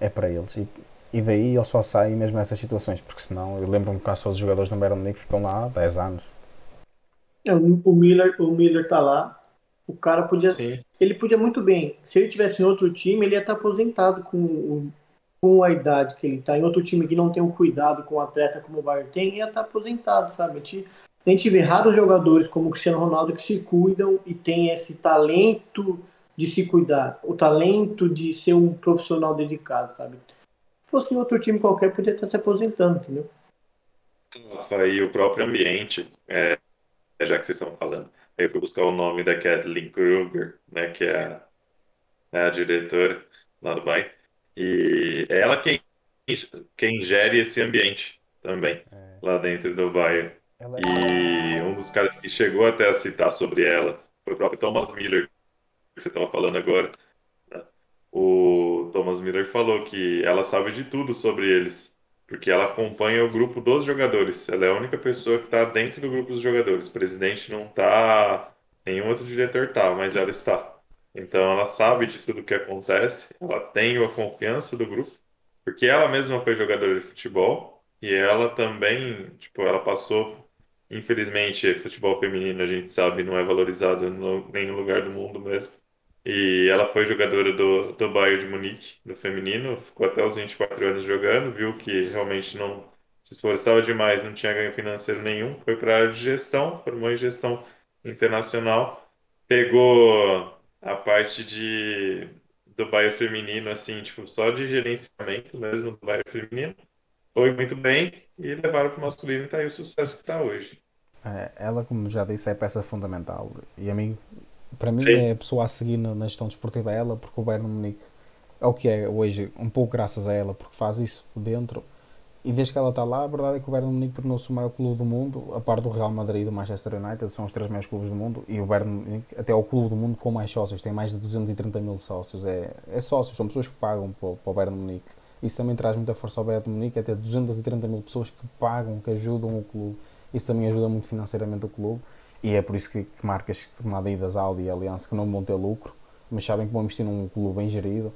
é para eles. E, e daí eles só saem mesmo nessas situações, porque senão, eu lembro-me que só os jogadores do Bayern Munique ficam lá há 10 anos. É, o Miller, o Miller tá lá, o cara podia. Sim. Ele podia muito bem. Se ele tivesse em outro time, ele ia estar aposentado com o com a idade que ele está em outro time que não tem um cuidado com o atleta como o Bayern tem, ia estar tá aposentado, sabe? A gente, a gente vê raros jogadores como o Cristiano Ronaldo que se cuidam e tem esse talento de se cuidar, o talento de ser um profissional dedicado, sabe? Se fosse em outro time qualquer, poderia estar se aposentando, entendeu? E o próprio ambiente, é, já que vocês estão falando, eu fui buscar o nome da Kathleen Kruger, né, que é a, é a diretora lá do Bayern. E é ela quem, quem gere esse ambiente também, é. lá dentro do. Ela... E um dos caras que chegou até a citar sobre ela foi o próprio Thomas Miller, que você estava falando agora. Né? O Thomas Miller falou que ela sabe de tudo sobre eles, porque ela acompanha o grupo dos jogadores. Ela é a única pessoa que está dentro do grupo dos jogadores. O presidente não está, nenhum outro diretor está, mas ela está. Então ela sabe de tudo que acontece, ela tem a confiança do grupo, porque ela mesma foi jogadora de futebol e ela também, tipo, ela passou, infelizmente, futebol feminino a gente sabe não é valorizado em nenhum lugar do mundo mesmo. E ela foi jogadora do, do Bayern de Munique, do feminino, ficou até os 24 anos jogando, viu que realmente não se esforçava demais, não tinha ganho financeiro nenhum, foi para a área de gestão, formou em gestão internacional, pegou a parte de do bairro feminino, assim, tipo, só de gerenciamento mesmo do bairro feminino, foi muito bem e levaram para o masculino e tá aí o sucesso que está hoje. É, ela, como já disse, é peça fundamental e a mim, para mim, Sim. é a pessoa a seguir na, na gestão desportiva é ela, porque o Bayern Munique é o que é hoje, um pouco graças a ela, porque faz isso dentro e desde que ela está lá, a verdade é que o Bayern Munique tornou-se o maior clube do mundo, a par do Real Madrid e do Manchester United, são os três maiores clubes do mundo, e o Bayern Munique até é o clube do mundo com mais sócios, tem mais de 230 mil sócios, é, é sócios, são pessoas que pagam para, para o Bayern Munique. Isso também traz muita força ao Bayern Munique, até 230 mil pessoas que pagam, que ajudam o clube. Isso também ajuda muito financeiramente o clube, e é por isso que, que marcas como Adidas, Audi e Aliança, que não vão ter lucro, mas sabem que vão investir num clube bem gerido,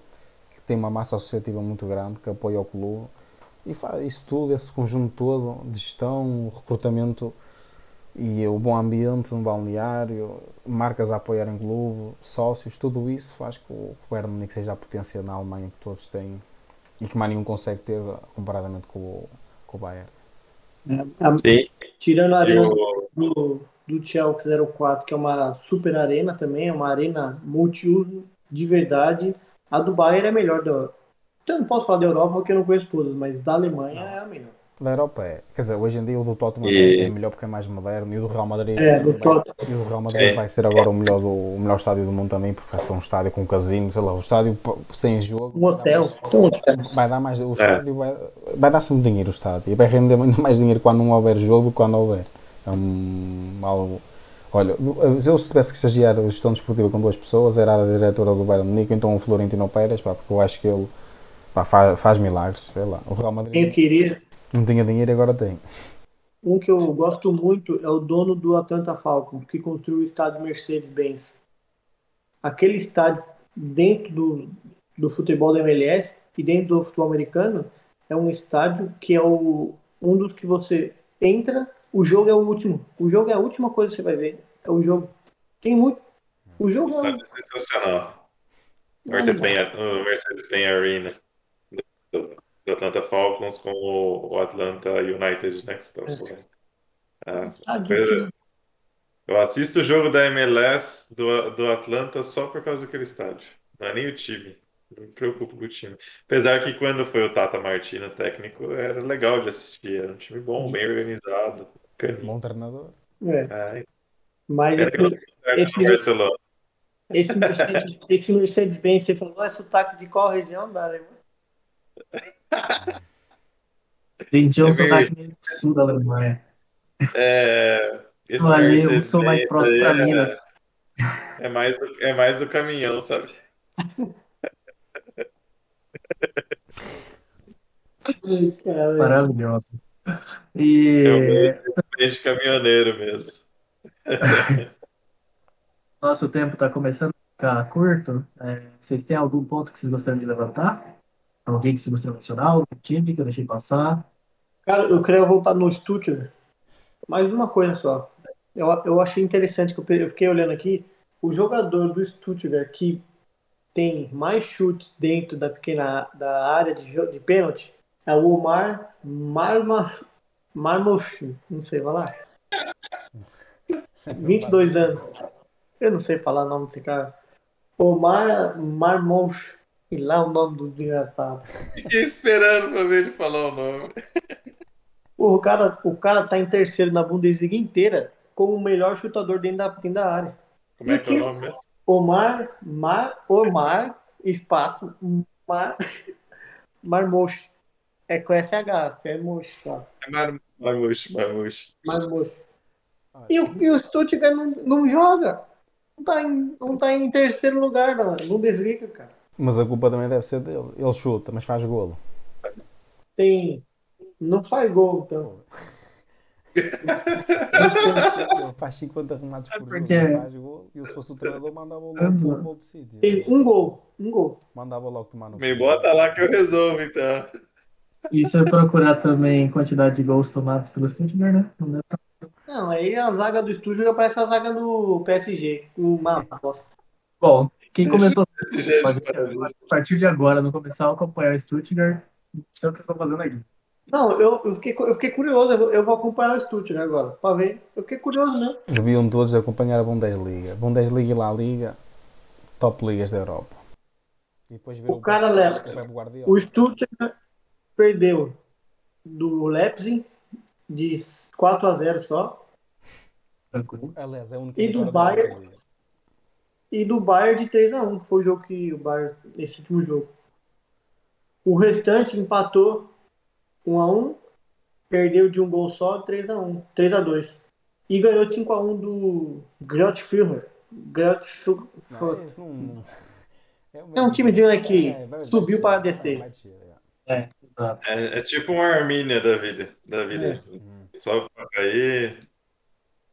que tem uma massa associativa muito grande, que apoia o clube, e faz isso tudo, esse conjunto todo de gestão, recrutamento e o bom ambiente no balneário, marcas a apoiarem clube, sócios, tudo isso faz que o Bayern Munique seja a potência na Alemanha que todos têm e que mais nenhum consegue ter comparadamente com o, com o Bayern. É, Sim. Tirando a arena Eu... do, do Chelsea 04, que é uma super arena também, é uma arena multiuso de verdade, a do Bayern é melhor do, então, não posso falar da Europa porque eu não conheço todas, mas da Alemanha não. é a melhor. Da Europa é. Quer dizer, hoje em dia o do Tottenham e... é melhor porque é mais moderno e o do Real Madrid, é, do vai, e o Real Madrid vai ser agora o melhor, do, o melhor estádio do mundo também, porque vai ser um estádio com um casino, sei lá, um estádio sem jogo. Um hotel. Vai dar mais. O estádio vai, vai dar sempre dinheiro o estádio. E vai render ainda mais dinheiro quando não houver jogo do que quando houver. É um, algo. Olha, eu se tivesse que estagiar a gestão desportiva com duas pessoas, era a diretora do Bayern Munique, então o Florentino Pérez, pá, porque eu acho que ele Pá, faz, faz milagres, sei lá. O Real Madrid eu queria... não tinha dinheiro e agora tem. Um que eu gosto muito é o dono do Atlanta Falcon, que construiu o estádio Mercedes-Benz. Aquele estádio dentro do, do futebol da MLS e dentro do futebol americano é um estádio que é o, um dos que você entra o jogo é o último. O jogo é a última coisa que você vai ver. É o jogo. Tem muito. O jogo é. Estádio sensacional. Mercedes-Benz o Mercedes-Benz Arena do, Atlanta Falcons com o, o Atlanta United, né? Que estão falando. Ah, Estádio eu, assisto o jogo da MLS do, do Atlanta só por causa daquele estádio. Não é nem o time. Não me preocupo com o time. Apesar que quando foi o Tata Martino técnico, era legal de assistir. Era um time bom, bem organizado. Bom treinador. É. Ai, Mas aquela esse- esse Mercedes, esse Mercedes-Benz, você falou, é sotaque de qual região? Da Alemanha? Um É sotaque meio do sul da Alemanha. É, esse ali, eu sou mais próximo para é- Minas. É mais, do, é mais do caminhão, sabe? Maravilhoso. E Eu vejo de caminhoneiro mesmo. nosso tempo está começando a ficar curto. É, vocês têm algum ponto que vocês gostariam de levantar? Alguém que gostariam de mencionar? Algum time que eu deixei passar? Cara, eu queria voltar no Stuttgart. Mais uma coisa só. Eu, eu achei interessante que eu, eu fiquei olhando aqui. O jogador do Stuttgart que tem mais chutes dentro da pequena da área de, de pênalti é o Omar Marmouche. Não sei falar. 22 anos. Eu não sei falar o nome desse cara. Omar Marmouche. E lá o nome do desgraçado. Fiquei esperando pra ver ele falar o nome. O cara, o cara tá em terceiro na Bundesliga inteira como o melhor chutador dentro da, dentro da área. Como é que é o nome mesmo? Omar, Mar, Omar, espaço, Mar, Marmouche. É com SH, se é Moche, tá? É Mar-. Marmouche. Ah, E o, e o Stuttgart não, não joga. Não tá, em, não tá em terceiro lugar na Bundesliga, cara. Mas a culpa também deve ser dele. Ele chuta, mas faz golo. Tem. Não faz gol, então. Ele faz 50 remates por jogo, porque- não faz golo. E se fosse o treinador, mandava logo Exato. para o outro sítio. Tem um gol. Um gol. Mandava logo tomar no Me bota lá que eu resolvo, então. E se eu procurar também quantidade de gols tomados pelo Stuttgart, né? Não deve Não, aí a zaga do Stuttgart parece a zaga do PSG. Uma bosta. Bom, quem começou a partir de agora não começar a acompanhar o Stuttgart, não sei o que vocês estão fazendo aqui. Não, eu, eu, fiquei, eu fiquei curioso. Eu vou, acompanhar o Stuttgart agora, pra ver. Eu fiquei curioso mesmo. Deviam todos acompanhar a Bundesliga. Bundesliga e La Liga, top ligas da Europa. E depois ver O cara Pep- leva- o. O Stuttgart perdeu do Leipzig de 4 a 0 só. Aliás, é a única E do Bayern? E do Bayern de 3 a 1 que foi o jogo que o Bayern, esse último jogo. O restante empatou 1 a 1 perdeu de um gol só 3 a 1 3 a 2 E ganhou de 5 a 1 do Grotführer. Grotführer. Não, É um timezinho, né, que vai- vai subiu para descer. é. Exato. É, é tipo uma Armínia da vida. Da vida. Uhum. Só pra cair.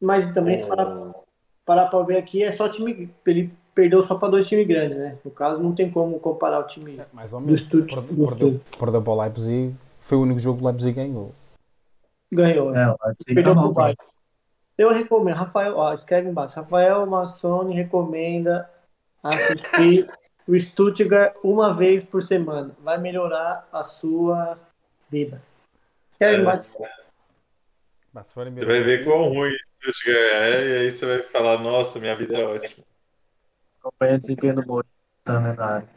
Mas também, se parar, parar pra ver aqui, é só time. Ele perdeu só para dois times grandes, né? No caso, não tem como comparar o time. É, Mais ou Do menos. Stuttgart. Perdeu, perdeu, perdeu para o Leipzig. Foi o único jogo que o Leipzig ganhou. Ganhou. né? É, o Perdeu tá pro mal, Bayern. Eu recomendo, Rafael, ó, escreve embaixo. Rafael Massoni recomenda assistir o Stuttgart uma vez por semana. Vai melhorar a sua vida. Escreve É. embaixo. Mas se forem Você vai ver quão ruim o Stuttgart é, e aí você vai falar, nossa, minha vida é ótima. acompanha o desempenho do também na área.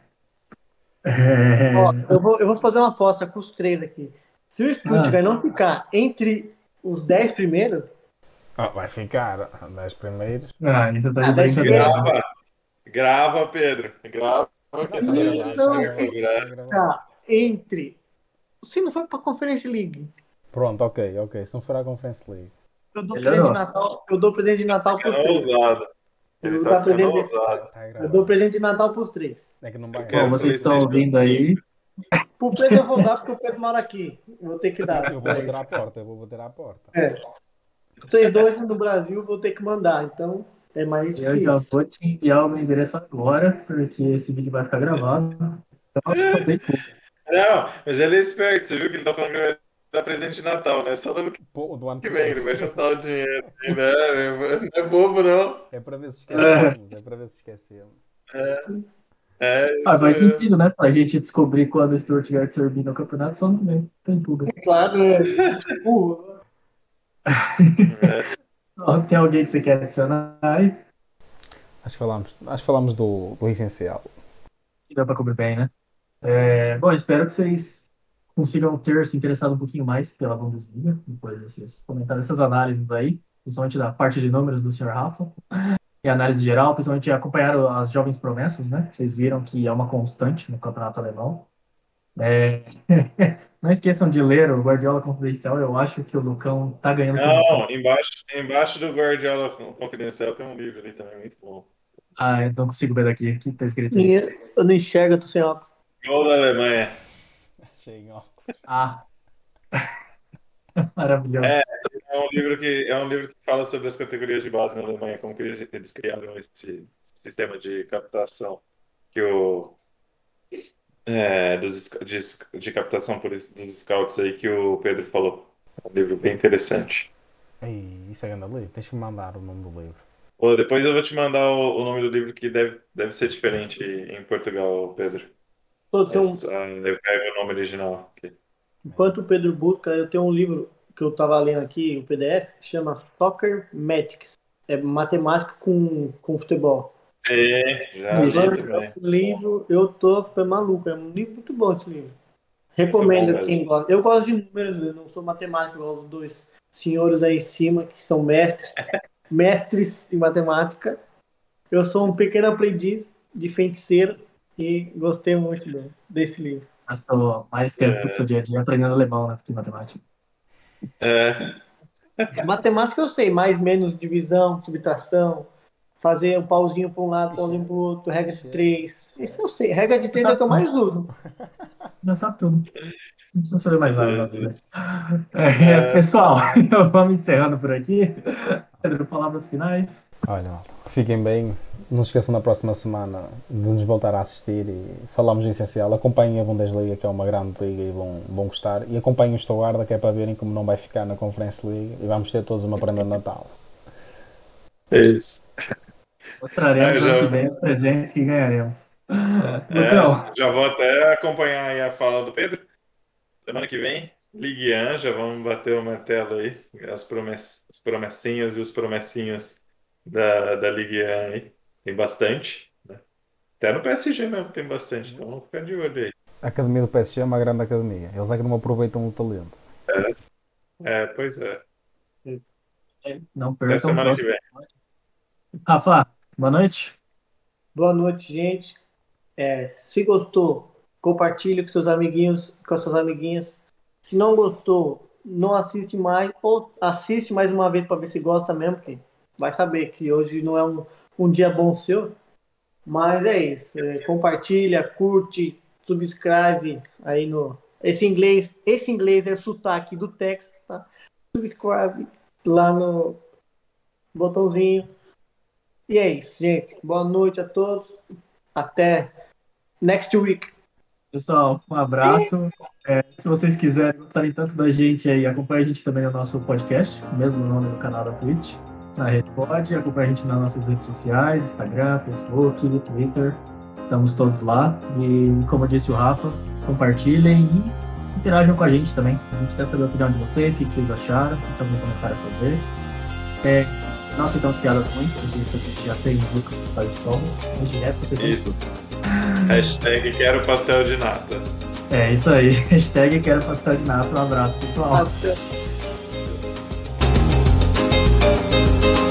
É, Ó, eu, vou, eu vou fazer uma aposta com os três aqui. Se o Stuttgart Ah. não ficar entre os dez primeiros, Ah, vai ficar 10 primeiros. Ah, isso tá Ah. Grava. Grava, Pedro. Grava. que essa Não, não, tá entre. Se não for pra Conferência League, Pronto, ok, ok. Se não for à Conference League. eu dou presente de Natal, eu dou presente de Natal pros Ficando três. ousado. Ele Eu tá aprendendo. ousado. Tá Eu dou presente de Natal pros três. É que não vai. Bom, Bom, vocês estão ouvindo aí. Pro Pedro eu vou dar porque o Pedro mora aqui. Vou ter que dar. Eu vou bater à porta, eu vou bater à porta. É. Vocês dois no Brasil vou ter que mandar, então é mais Eu já difícil. vou te enviar o meu endereço agora, porque esse vídeo vai ficar gravado. Então, fofo. Não, mas ele é esperto. Você viu que ele tá falando que vai dá presente de Natal, né? Só no ano Pô, do ano que vem ele vai juntar o dinheiro. né? Não é bobo, não. É para ver se esquecemos. É para ver se esquecemos. É, Ah, isso faz mesmo. sentido, né? Pra gente descobrir quando o Stuart Gard termina o campeonato, só no meio. Tem tudo. Claro, né? Tipo, Ó, Tem alguém que você quer adicionar aí? Acho que falámos, acho que falámos do, do essencial. Que dá pra cobrir bem, né? É, bom, espero que vocês consigam ter se interessado um pouquinho mais pela Bundesliga, depois desses comentários, essas análises aí, principalmente da parte de números do Sr. Rafa, e análise geral, principalmente acompanharam as jovens promessas, né? Vocês viram que é uma constante no campeonato alemão. É, Não esqueçam de ler o Guardiola Confidencial, eu acho que o Lucão tá ganhando. Não, embaixo, embaixo do Guardiola Confidencial tem um livro ali também, muito bom. Ah, eu não consigo ver daqui, o que tá escrito aí? eu não enxergo, eu tô sem óculos. Gol da Alemanha. Achei ó. Ah, maravilhoso. É. É um livro que é um livro que fala sobre as categorias de base na Alemanha, como que eles, eles criaram esse sistema de captação que o é, dos, de, de captação por, dos scouts aí que o Pedro falou. É um livro bem interessante. Ei, isso é grande livro. Tens que mandar o nome do livro. Pô, depois eu vou te mandar o, o nome do livro que deve, deve ser diferente em Portugal, Pedro. Um- Mas, ah, eu pego o nome original aqui. enquanto o Pedro busca, eu tenho um livro que eu tava lendo aqui, um PDF, que chama Soccer Matics. É matemática com, com futebol. Sim, já li o livro, eu tô ficando maluco. É um livro muito bom esse livro. Recomendo bom quem gosta. Eu gosto de números, eu não sou matemático, igual os dois senhores aí em cima, que são mestres, mestres em matemática. Eu sou um pequeno aprendiz de feiticeiro e gostei muito do- desse livro. Gastou mais tempo do seu dia a dia aprendendo alemão, né, do que matemática. É, Matemática eu sei, mais menos divisão, subtração, fazer um pauzinho para um lado, pauzinho para o outro, regra de três. Isso eu sei. Regra de três é o que eu mais uso. Já sabe tudo. Não precisa saber mais nada. Jesus. É, É. pessoal, vamos encerrando por aqui. Pedro, palavras finais. Olha, fiquem bem. Não se esqueçam na próxima semana de nos voltar a assistir e falamos do essencial. Acompanhem a Bundesliga, que é uma grande liga e vão, vão gostar. E acompanhem o Stuttgart, que é para verem como não vai ficar na Conference League. E vamos ter todos uma prenda de Natal. é isso. Mostraremos É, já- ano que vem os presentes que ganharemos. É, já vou até acompanhar aí a fala do Pedro. Semana que vem, Ligue 1, já vamos bater o martelo aí. As, promess, as promessinhas e os promessinhos da, da Ligue 1 aí. Tem bastante. Né? Até no PSG mesmo tem bastante, então vamos ficar de olho aí. A academia do PSG é uma grande academia. Eles é que não aproveitam o talento. É, pois é. não Até percam semana que vem. Rafa, boa noite. Boa noite, gente. É, se gostou, compartilhe com seus amiguinhos, com as suas amiguinhas. Se não gostou, não assiste mais, ou assiste mais uma vez para ver se gosta mesmo, porque vai saber que hoje não é um, um dia bom seu. Mas é isso. É, compartilha, curte, subscreve aí no. Esse inglês, esse inglês é sotaque do Texas, tá? Subscribe lá no botãozinho. E é isso, gente. Boa noite a todos. Até next week. Pessoal, um abraço. É, se vocês quiserem, gostarem tanto da gente aí, acompanhe a gente também no nosso podcast, mesmo nome do canal da Twitch, na Rede Pod. Acompanhe a gente nas nossas redes sociais, Instagram, Facebook, Twitter. Estamos todos lá. E como disse o Rafa, compartilhem e interajam com a gente também. A gente quer saber a opinião de vocês, o que vocês acharam, se vocês têm algum comentário a fazer. É, não aceitamos piadas ruins, porque isso a gente já tem o Lucas que faz de som. Mas de resto, vocês Isso. Hashtag quero pastel de nata. É isso aí. Hashtag quero pastel de nata. Um abraço, pessoal. Até. Thank you.